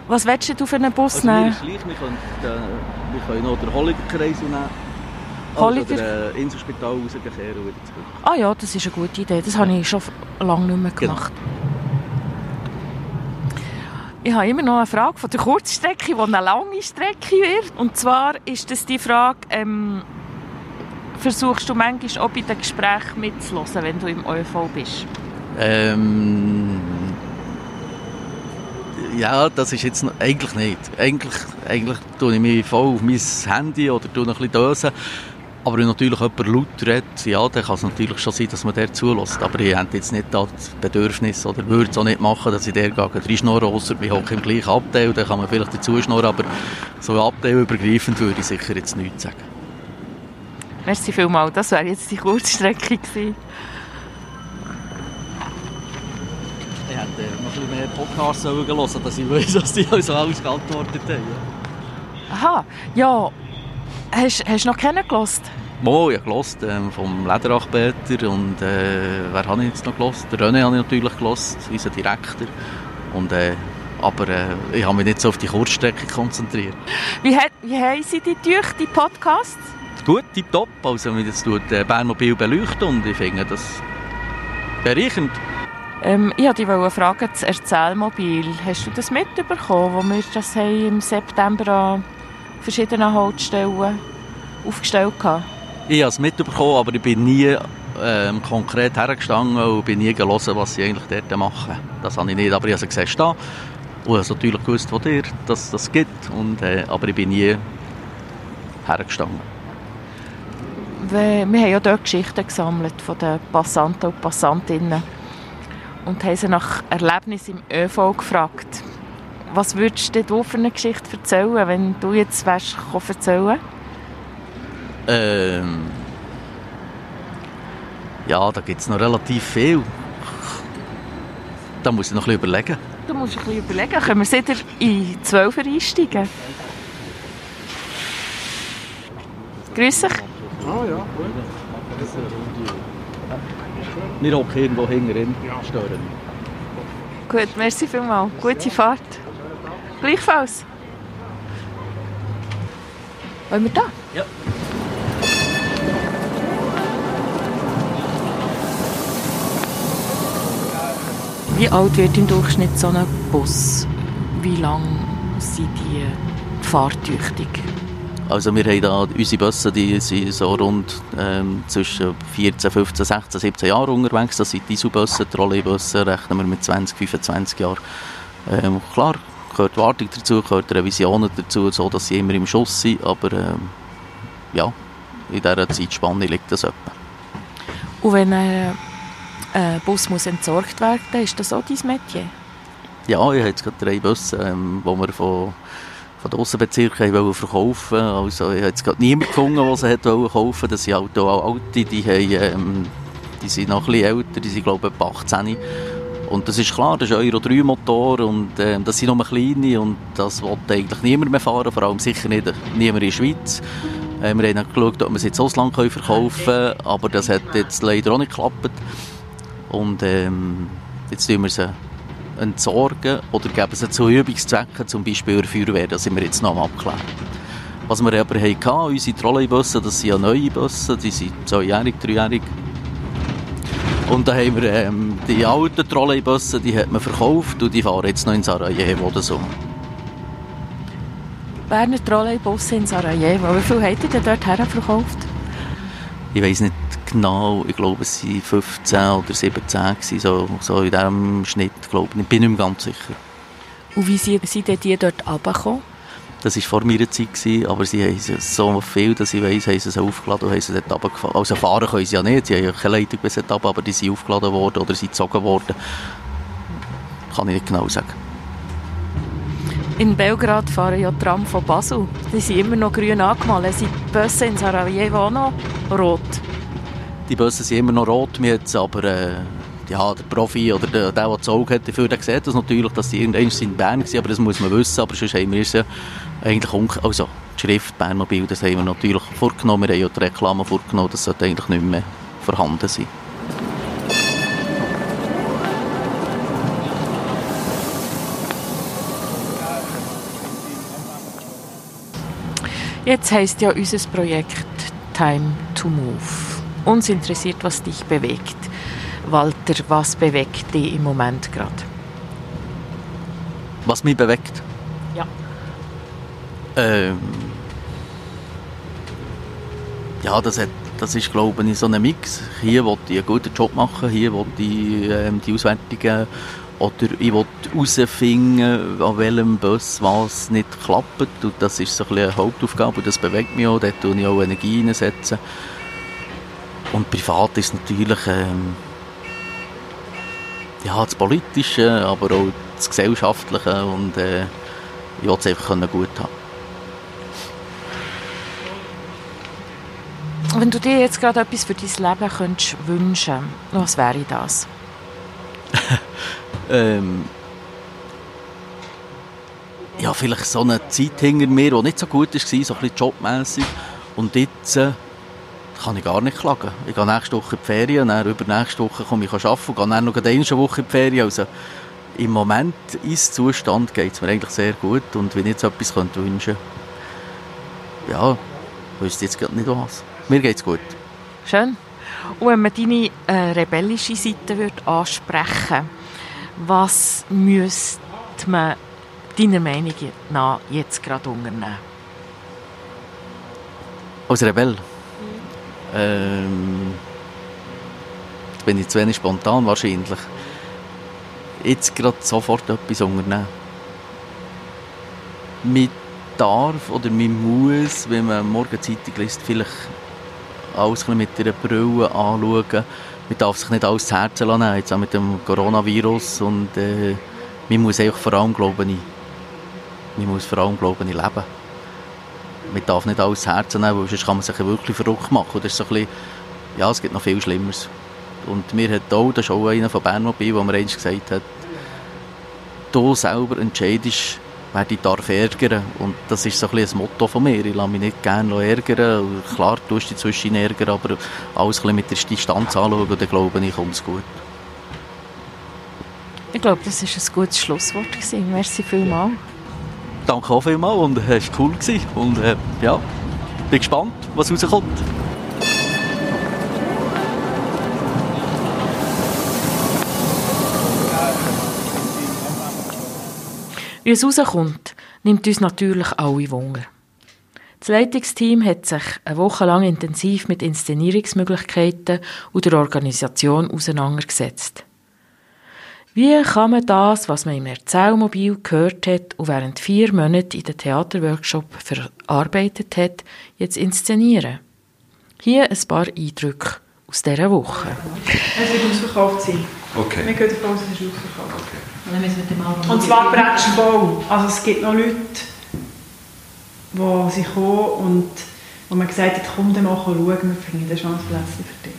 Was willst du für einen Bus also nehmen? Wir, können, äh, wir können noch den Holliger-Kreisel nehmen. Holliger? Oder äh, Inselspital rauskehren und wieder zurück. Ah ja, das ist eine gute Idee. Das habe ich schon lange nicht mehr genau. gemacht. Genau. Ich habe immer noch eine Frage von der Kurzstrecke, die eine lange Strecke wird. Und zwar ist das die Frage, ähm, versuchst du manchmal auch bei den Gesprächen mitzuhören, wenn du im ÖV bist? Ähm ja, das ist jetzt eigentlich nicht. Eigentlich, eigentlich tue ich mich voll auf mein Handy oder tue ein bisschen dösen. Aber wenn natürlich jemand laut redet, ja, dann kann es natürlich schon sein, dass man der zulässt. Aber ich habe jetzt nicht das Bedürfnis oder würde es auch nicht machen, dass ich der reinschnurre, außer wir hocken im gleichen Abteil, dann kann man vielleicht dazu schnurren, aber so abteilübergreifend würde ich sicher jetzt nichts sagen. Merci vielmals, das wäre jetzt die Kurzstrecke gewesen. Ich hätte noch ein bisschen mehr Podcasts hören dass ich weiß, was *laughs* die uns alles geantwortet haben. Aha, ja. Hast, hast du noch kennengelernt? Mo, ich gelernt, ähm, vom Lederachbeter und äh, wer habe ich jetzt noch gelernt? Der René habe ich natürlich gelernt, unser Direktor. Und, äh, aber äh, ich habe mich nicht so auf die Kurzstrecke konzentriert. Wie, hat, wie heissen die Tücher, die Podcasts? Gut, tipptopp. Also, das tut äh, Bernmobil beleuchten und ich finde das bereichend. Ähm, ich wollte dich fragen, das Erzählmobil, hast du das mitbekommen, wo wir das im September an verschiedenen Haltestellen aufgestellt haben? Ich habe es mitbekommen, aber ich bin nie ähm, konkret hergestanden und bin nie gelesen, was sie eigentlich dort machen. Das habe ich nicht, aber ich habe gesehen stehen und habe natürlich gewusst, wo dir das, das gibt, und, äh, aber ich bin nie hergestanden. Wir haben ja dort Geschichten gesammelt von den Passanten und Passantinnen und haben sie nach Erlebnis im ÖV gefragt. Was würdest du für eine Geschichte erzählen, wenn du jetzt wärst, erzählen ähm Ja, da gibt es noch relativ viel. Da muss ich noch ein bisschen überlegen. Du musst ein bisschen überlegen. Können wir wieder in 12 einsteigen? Grüß dich. Ah ja, gut. Wir hocken irgendwo hinten stören. Gut, merci vielmals. Gute Fahrt. Gleichfalls. Wollen wir da? Ja. Wie alt wird im Durchschnitt so ein Bus? Wie lang sind die fahrtüchtig? Also wir haben da unsere Busse, die sind so rund ähm, zwischen 14, 15, 16, 17 Jahren unterwegs. Das sind Dieselbusse, Trolleybusse rechnen wir mit 20, 25 Jahren. Ähm, klar, gehört Wartung dazu, gehört Revisionen dazu, so dass sie immer im Schuss sind, aber ähm, ja, in dieser Zeitspanne liegt das etwa. Und wenn ein äh, Bus muss entsorgt werden muss, ist das auch dein Metier? Ja, ich habe jetzt gerade drei Busse, ähm, die wir von, von den Aussenbezirken wollen verkaufen Also ich habe jetzt gerade niemanden gefunden, der sie kaufen wollte. Das sind halt auch alte, die, haben, ähm, die sind noch ein bisschen älter, die sind glaube ich etwa 18. Und das ist klar, das ist Euro 3 Motor und äh, das sind nur kleine und das will eigentlich niemand mehr fahren, vor allem sicher nicht niemand in der Schweiz. Äh, wir haben geschaut, ob wir sie ins Ausland können verkaufen können, aber das hat jetzt leider auch nicht geklappt. Und ähm, jetzt tun wir sie entsorgen oder geben sie zu Übungszwecken, zum Beispiel der Feuerwehr, das sind wir jetzt noch am abklären. Was wir aber hatten, unsere Trolleybusse, das sind ja neue Busse, die sind zweijährig, dreijährig. Und da haben wir ähm, die alten Trolleybusse, die hat man verkauft und die fahren jetzt noch in Sarajevo oder so. Berner Trolleybusse in Sarajevo, wie viel habt ihr denn dort her verkauft? Ich weiß nicht genau, ich glaube es waren 15 oder 17 gewesen, so, so in diesem Schnitt, glaube ich. Ich bin nicht mehr ganz sicher. Und wie sind, sind die dort runtergekommen? Das war vor meiner Zeit, gewesen, aber sie haben so viel, dass ich weiss, haben sie es aufgeladen und haben sie dort runtergefahren. Also fahren können sie ja nicht, sie haben ja keine Leitung bis dort runter, aber die sind aufgeladen worden oder sind gezogen worden. Kann ich nicht genau sagen. In Belgrad fahren ja Tram von Basel. Die sind immer noch grün angemalt. Sind die Busse in Sarajevo auch noch rot? Die Busse sind immer noch rot, jetzt aber äh, ja, der Profi oder der, der, das Auge hat dafür, der sieht das natürlich, dass die irgendwann in Bern waren, aber das muss man wissen, aber sonst haben wir es ja eigentlich also die Schrift Bernmobil, das haben wir natürlich vorgenommen, wir haben ja die Reklame vorgenommen, das sollte eigentlich nicht mehr vorhanden sein. Jetzt heisst ja unser Projekt Time to Move. Uns interessiert, was dich bewegt. Walter, was bewegt dich im Moment gerade? Was mich bewegt? Ja. Ähm, ja, das, hat, das ist, glaube ich, so ein Mix. Hier wollte ich einen guten Job machen, hier wollte ich ähm, die Auswertungen oder ich will herausfinden, an welchem Bus was nicht klappt. Und das ist so ein eine Hauptaufgabe und das bewegt mich auch. Dort tue ich auch Energie einsetzen. Und privat ist natürlich ähm, ja, das Politische, aber auch das Gesellschaftliche. Und äh, ich will es einfach gut haben. Wenn du dir jetzt gerade etwas für dein Leben könntest wünschen was wäre das? *laughs* ähm, ja, vielleicht so eine Zeit hinter mir, die nicht so gut war, so ein bisschen jobmässig. Und jetzt äh, kann ich gar nicht klagen. Ich gehe nächste Woche in die Ferien, dann übernächste Woche komme ich arbeiten und gehe dann noch eine Woche in die Ferien. Also im Moment, ist Zustand, geht es mir eigentlich sehr gut. Und wenn ich jetzt etwas könnte wünschen könnte, ja, wüsste jetzt gerade nicht was. Mir geht es gut. Schön. Und wenn man deine äh, rebellische Seite würde ansprechen was müsste man deiner Meinung nach jetzt gerade unternehmen? Als Rebell? Ähm, jetzt bin ich zu wenig spontan wahrscheinlich. Jetzt gerade sofort etwas unternehmen. Man darf oder man muss, wenn man morgen Zeitung liest, vielleicht alles mit einer Brille anschauen man darf sich nicht alles zu Herzen nehmen, jetzt auch mit dem Coronavirus und äh, man muss einfach vor allem, glaube ich, man muss vor allem, glaube ich, leben. Man darf nicht alles zu Herzen nehmen, weil sonst kann man sich wirklich verrückt machen. Und das ist so ein bisschen, ja, es gibt noch viel Schlimmeres. Und mir hat auch, das ist auch einer von Bernmobil, der mir einst gesagt hat, du selber entscheidest, wer dich darf ärgern. Und das ist so ein bisschen das Motto von mir. Ich lasse mich nicht gerne ärgern. Klar, du dich zwischen ärgern, aber alles ein mit der Distanz anschauen, dann glaube ich, kommt es gut. Ich glaube, das war ein gutes Schlusswort. Merci vielmals. Danke auch vielmals und es war cool. Gewesen. Und äh, ja, bin gespannt, was rauskommt. Wie es rauskommt, nimmt uns natürlich alle Wunder. Das Leitungsteam hat sich eine Woche lang intensiv mit Inszenierungsmöglichkeiten und der Organisation auseinandergesetzt. Wie kann man das, was man im Erzählmobil gehört hat und während vier Monaten in den Theaterworkshop verarbeitet hat, jetzt inszenieren? Hier ein paar Eindrücke aus dieser Woche. Es wird ausverkauft sein. Okay. Wir gehen davon aus, es ist ausverkauft. okay. Und zwar voll. Also es gibt noch Leute, die sind kommen und wo man gesagt hat, komm dann mal schauen, wir finden eine Chance für dich.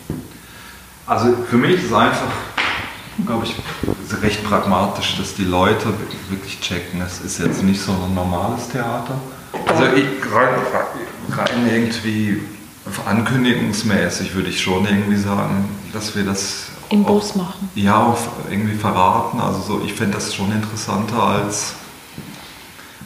Also für mich ist es einfach, glaube ich, recht pragmatisch, dass die Leute wirklich checken, es ist jetzt nicht so ein normales Theater. Also ich, rein, rein irgendwie ankündigungsmäßig würde ich schon irgendwie sagen, dass wir das Im auch- Bus machen. Ja, irgendwie verraten. Also so, ich finde das schon interessanter als.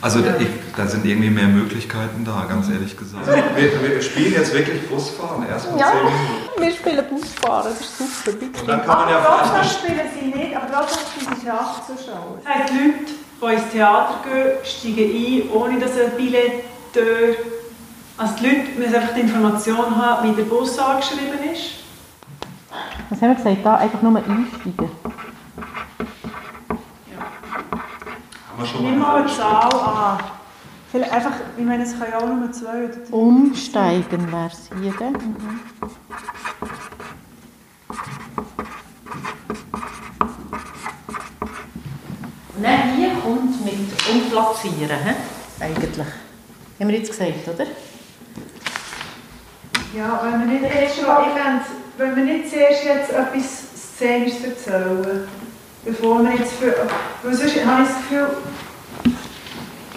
Also da, ich, da sind irgendwie mehr Möglichkeiten da, ganz ehrlich gesagt. Also wir, wir spielen jetzt wirklich Busfahren, erstmal Ja. 10 Minuten. Wir spielen Busfahren, das ist super. Und dann kann man ja vielleicht eine spielen sie nicht, aber trotzdem sind sie Straßenzuschauer. Das heißt, die Leute, die ins Theater gehen, steigen ein, ohne dass ein Billetteur... Also die Leute müssen einfach die Information haben, wie der Bus angeschrieben ist. Was haben wir gesagt? Da einfach nur einsteigen. Haben wir schon Nimm mal mal eine Zahl an. Vielleicht einfach, ich meine, es kann ja auch nur zwei oder drei. Umsteigen wäre es hier. Gell? Nein, hier kommt mit Umplatzieren. He? Eigentlich. Haben wir jetzt gesagt, oder? Ja, wenn wir nicht erst schon, ich fände, wenn wir nicht zuerst jetzt etwas Szenisches erzählen, bevor wir jetzt für, weil sonst habe ich das Gefühl,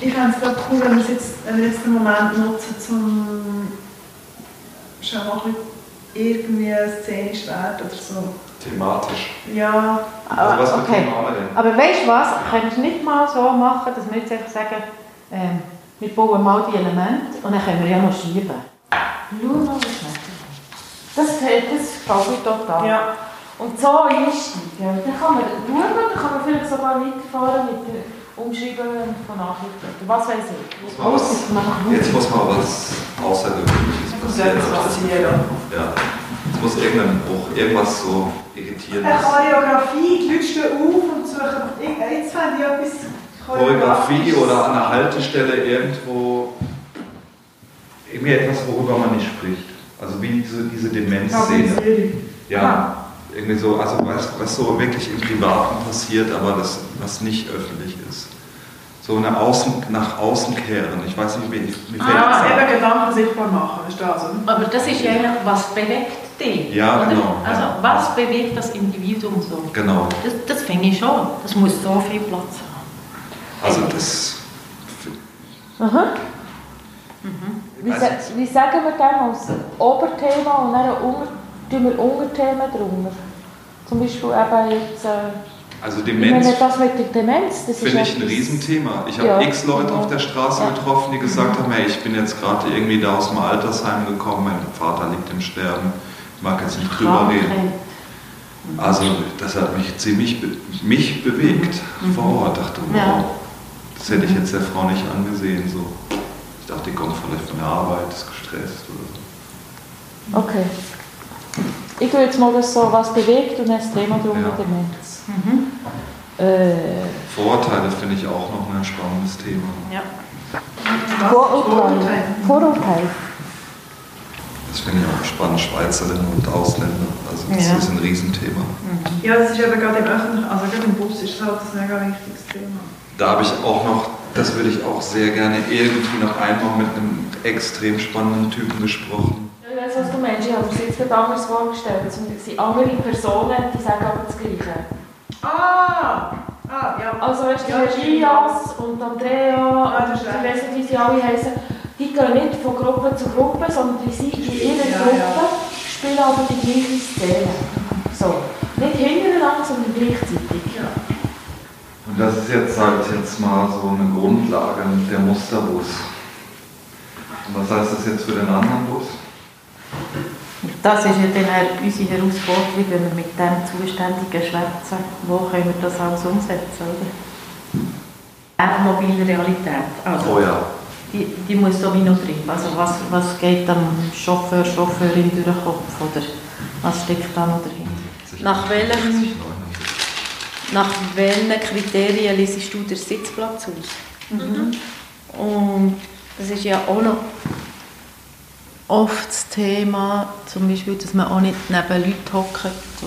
ich fände es gerade cool, wenn wir, es jetzt, wenn wir jetzt den Moment nutzen, um schon mal ein bisschen irgendwie szenisch werden oder so. thematisch. Ja, Also was für okay. Themen haben wir denn? Aber weißt du was? Können wir es nicht mal so machen, dass wir jetzt einfach sagen, ähm, wir bauen mal die Elemente und dann können wir ja noch schieben. Schau mal, was wir Das, das gefällt mir total. ja. Und so einsteigen. Dann kann man schauen, dann kann man vielleicht sogar weiterfahren mit dem Umschreiben von Nachrichten. Was weiß ich. machen. Jetzt muss mal was Außergewöhnliches passieren. Ja. Es muss irgendein Bruch, irgendwas so Eine Irritierendes. Choreografie, die Leute stehen auf und suchen, jetzt fände ich etwas Choreografie oder an einer Haltestelle irgendwo irgendwie etwas, worüber man nicht spricht. Also wie diese, diese Demenzszene. Ja, irgendwie so, also was, was so wirklich im Privaten passiert, aber das, was nicht öffentlich ist. So eine Außen, nach außen kehren. Ich weiß nicht, wie, wie Ah, eben Gedanken sichtbar machen, ist das? Aber das ist ja eigentlich, was bewegt dich? Ja, oder? genau, Also, ja. was bewegt das Individuum so? Genau. Das, das finde ich schon. Das muss so viel Platz haben. Also das. Aha. Wie, sa wie sagen wir dem als Oberthema und dann unter, tun wir Unterthemen drunter? Zum Beispiel eben jetzt, äh, Also ich Demenz meine, das mit der Demenz, das finde ich ein Riesenthema. Ich habe Ja. x Leute Ja. auf der Straße Ja. getroffen, die gesagt haben, hey, ich bin jetzt gerade irgendwie da aus dem Altersheim gekommen, mein Vater liegt im Sterben, ich mag jetzt nicht drüber reden. Also das hat mich ziemlich mich bewegt vor Ort. dachte, wow, das hätte ich jetzt der Frau nicht angesehen. So. Ich dachte, die kommt vielleicht von der Arbeit, ist gestresst oder so. Okay. Ich würde jetzt mal das so, was bewegt und dann das Thema drum Ja. mit Demenz. Mhm. Äh, Vorurteile finde ich auch noch ein spannendes Thema. Ja. Vorurteile. Vorurteile. Das finde ich auch spannend, Schweizerinnen und Ausländer. Also das Ja. ist ein Riesenthema. Ja, das ist eben gerade im öffentlichen, also gerade im Bus ist das halt ein mega wichtiges Thema. Da habe ich auch noch, das würde ich auch sehr gerne irgendwie noch einmal mit einem extrem spannenden Typen gesprochen. Ich habe mir das jetzt gerade anders vorgestellt. Es sind andere Personen, die sagen aber das Gleiche. Ah! Ah, ja. Also weißt du, Ja, ja, Elias und Andrea Ja, und ich weiss nicht, wie sie alle heißen, die gehen nicht von Gruppe zu Gruppe, sondern die sind in ihrer Ja, Gruppe, ja. spielen aber die gleiche Szene. So. Nicht hintereinander, sondern gleichzeitig. Und das ist jetzt halt jetzt mal so eine Grundlage, der Musterbus. Und was heißt das jetzt für den anderen Bus? Das ist ja dann auch unsere Herausforderung, wenn wir mit dem Zuständigen schwätzen. Wo können wir das alles umsetzen, oder? Auch mobile Realität. Also, Oh ja. die, die muss so wie noch drin. Also was, was geht dem Chauffeur, Chauffeurin durch den Kopf, oder was steckt da noch dahinter? Nach welchem, nach welchen Kriterien lesest du den Sitzplatz aus? Und das ist ja auch noch oft das Thema, zum Beispiel, dass man auch nicht neben Leuten hockt, die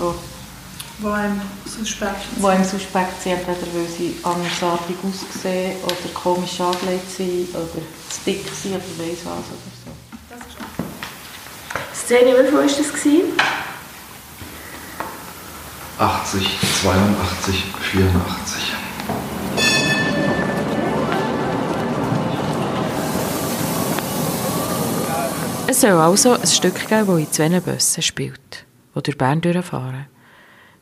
Wo einem suspekt die einem suspekt sind, entweder weil sie andersartig aussehen oder komisch angelegt sind oder zu dick sind oder weiss was oder so. Szene, wie viel war das? Gewesen? 80, 82, 84. Es soll also ein Stück geben, das in zwei Bussen spielt, die durch Bern durchfahren.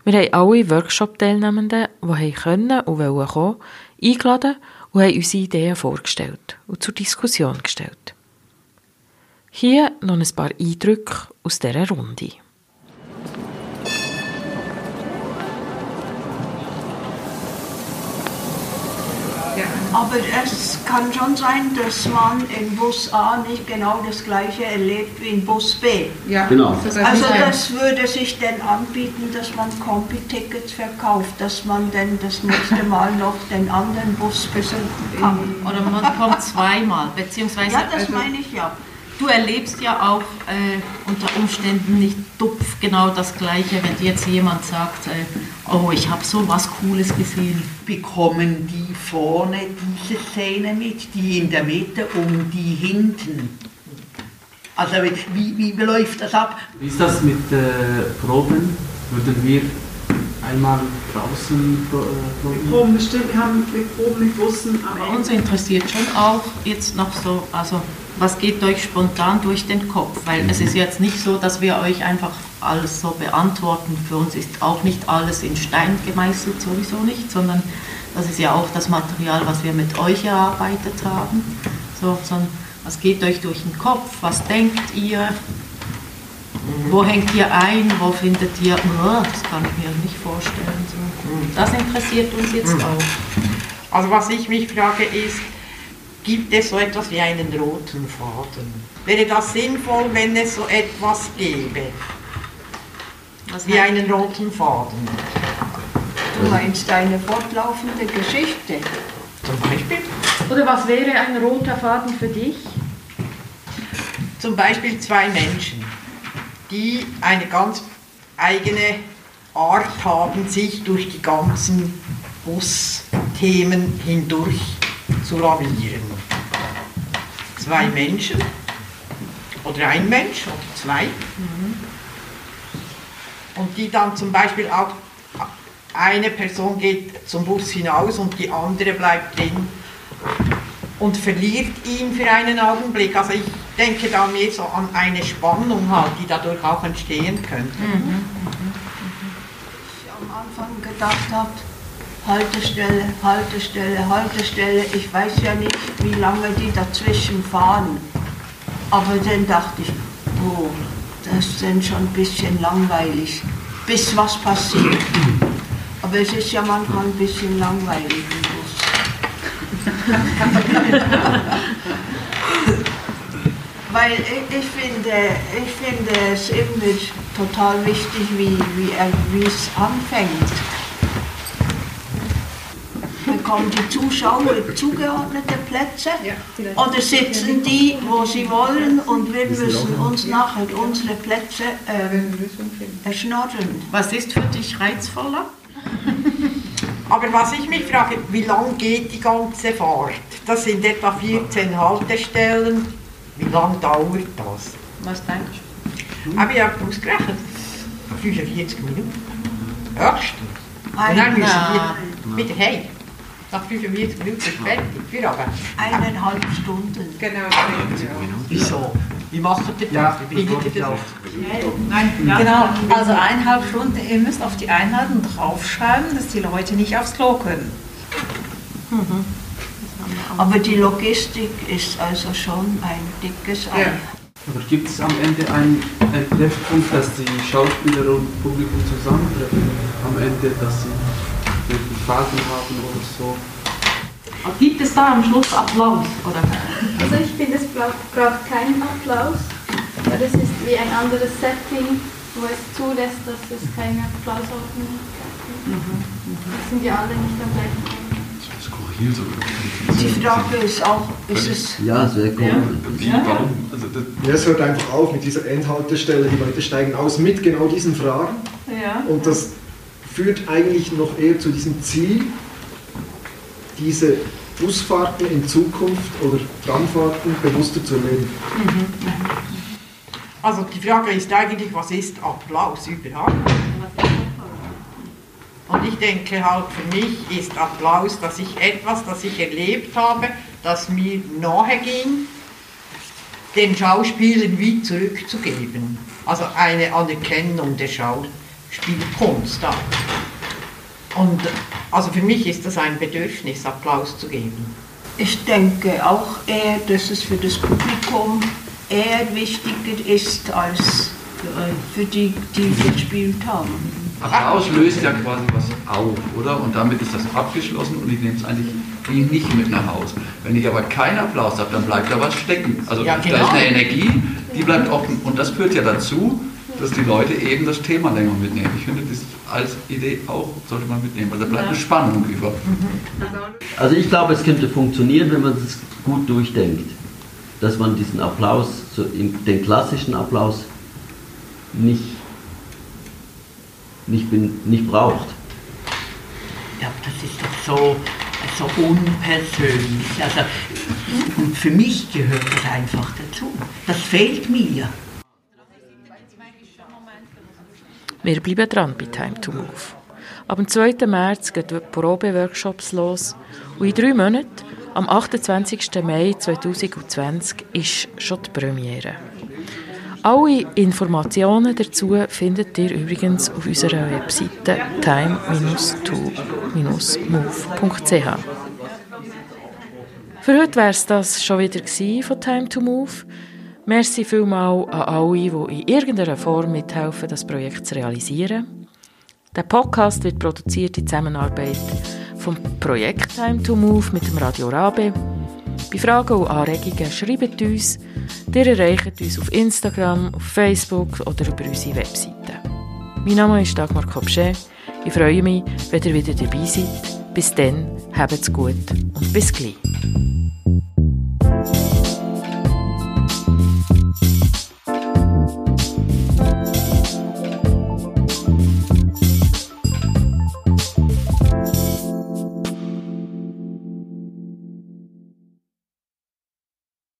Wir haben alle Workshop-Teilnehmenden, die können und wollen kommen, eingeladen und haben unsere Ideen vorgestellt und zur Diskussion gestellt. Hier noch ein paar Eindrücke aus dieser Runde. Aber es kann schon sein, dass man in Bus A nicht genau das gleiche erlebt wie in Bus B. Ja, Genau. das Also das würde sich dann anbieten, dass man Kombi-Tickets verkauft, dass man dann das nächste Mal noch den anderen Bus besuchen kann. Oder man kommt zweimal, beziehungsweise Ja, das also, meine ich ja. du erlebst ja auch äh, unter Umständen nicht dupf genau das Gleiche, wenn dir jetzt jemand sagt, äh, oh, ich habe so was Cooles gesehen. Bekommen die vorne diese Szene mit, die in der Mitte und die hinten? Also wie, wie, wie läuft das ab? Wie ist das mit äh, Proben? Würden wir einmal draußen pro, äh, probieren? Proben bestimmt, wir haben wir Proben mit Bussen Aber uns interessiert schon auch jetzt noch so, also was geht euch spontan durch den Kopf? Weil es ist jetzt nicht so, dass wir euch einfach alles so beantworten. Für uns ist auch nicht alles in Stein gemeißelt, sowieso nicht, sondern das ist ja auch das Material, was wir mit euch erarbeitet haben. So, sondern was geht euch durch den Kopf? Was denkt ihr? Wo hängt ihr ein? Wo findet ihr, "Oh, das kann ich mir nicht vorstellen. So. Das interessiert uns jetzt auch. Also was ich mich frage ist, gibt es so etwas wie einen roten Faden? Wäre das sinnvoll, wenn es so etwas gäbe, Was wie einen roten Faden? Du meinst eine fortlaufende Geschichte. Zum Beispiel, Oder was wäre ein roter Faden für dich? zum Beispiel zwei Menschen, die eine ganz eigene Art haben, sich durch die ganzen Busthemen hindurch zu lavieren. Zwei Menschen oder ein Mensch oder zwei. Und die dann zum Beispiel auch eine Person geht zum Bus hinaus und die andere bleibt drin und verliert ihn für einen Augenblick. Also ich denke da mehr so an eine Spannung halt, die dadurch auch entstehen könnte. ich am Anfang gedacht habe, Haltestelle, Haltestelle, Haltestelle. Ich weiß ja nicht, wie lange die dazwischen fahren. Aber dann dachte ich, oh, das ist dann schon ein bisschen langweilig, bis was passiert. Aber es ist ja manchmal ein bisschen langweilig. *laughs* Weil ich, ich, finde, ich finde es Image total wichtig, wie, wie, wie es anfängt. Bekommen die Zuschauer zugeordnete Plätze oder sitzen die, wo sie wollen und wir müssen uns nachher unsere Plätze ähm, erschnorren? Was ist für dich reizvoller? *laughs* Aber was ich mich frage, wie lang geht die ganze Fahrt? Das sind etwa 14 Haltestellen. Wie lang dauert das? Was denkst du? Aber ich habe ausgerechnet, 45 Minuten. Höchstens. Und dann müssen Na, wieder hey. Nach 45 Minuten fertig. Wir aber. Eineinhalb Stunden. Genau. Wieso? Wie macht ihr das? Ja, Wie bringt ihr das? Nein, genau. Also eineinhalb Stunden, ihr müsst auf die Einladung draufschreiben, dass die Leute nicht aufs Klo können. Aber die Logistik ist also schon ein dickes Ei. Aber gibt es am Ende einen, einen Treffpunkt, dass die Schauspieler und Publikum zusammentreffen? Am Ende, dass sie Fragen haben oder so? Gibt es da am Schluss Applaus? Oder? Also ich finde, es braucht, braucht keinen Applaus, weil es ist wie ein anderes Setting, wo es zulässt, dass es keine Applausordnung gibt. Das sind ja alle nicht am gleichen Ort. Die Frage ist auch, ist es Ja, sehr cool. Warum? Also Ja, es hört einfach auf mit dieser Endhaltestelle. Die Leute steigen aus mit genau diesen Fragen. Ja. Und das führt eigentlich noch eher zu diesem Ziel, diese Busfahrten in Zukunft oder Tramfahrten bewusster zu erleben. Also die Frage ist eigentlich, was ist Applaus überhaupt? Und ich denke halt, für mich ist Applaus, dass ich etwas, das ich erlebt habe, das mir nahe ging, den Schauspielern wie zurückzugeben. Also eine Anerkennung der Schauspielkunst. auch. Und also für mich ist das ein Bedürfnis, Applaus zu geben. Ich denke auch eher, dass es für das Publikum eher wichtiger ist als äh, für die, die gespielt haben. Applaus löst ja quasi was auf, oder? Und damit ist das abgeschlossen und ich nehme es eigentlich nicht mit nach Hause. Wenn ich aber keinen Applaus habe, dann bleibt da was stecken. Also Ja, da genau. ist eine Energie, die bleibt offen. Und das führt ja dazu, dass die Leute eben das Thema länger mitnehmen. Ich finde, das als Idee auch sollte man mitnehmen, weil da bleibt eine Spannung über. Also ich glaube, es könnte funktionieren, wenn man es gut durchdenkt. Dass man diesen Applaus, den klassischen Applaus, nicht, nicht, bin- nicht braucht. Ja, aber das ist doch so, so unpersönlich. Also, und für mich gehört das einfach dazu. Das fehlt mir. Wir bleiben dran bei Time to Move. Ab dem 2. März gehen die Probeworkshops los und in drei Monaten, am 28. Mai 2020, ist schon die Premiere. Alle Informationen dazu findet ihr übrigens auf unserer Webseite time-to-move.ch. Für heute wäre es das schon wieder von Time to Move. Merci vielmal an alle, die in irgendeiner Form mithelfen, das Projekt zu realisieren. Der Podcast wird produziert in Zusammenarbeit vom Projekt Time to Move mit dem Radio Rabe. Bei Fragen und Anregungen schreibt uns. Ihr erreicht uns auf Instagram, auf Facebook oder über unsere Webseite. Mein Name ist Dagmar Kopschä. Ich freue mich, wenn ihr wieder dabei seid. Bis dann, habt's gut und bis gleich.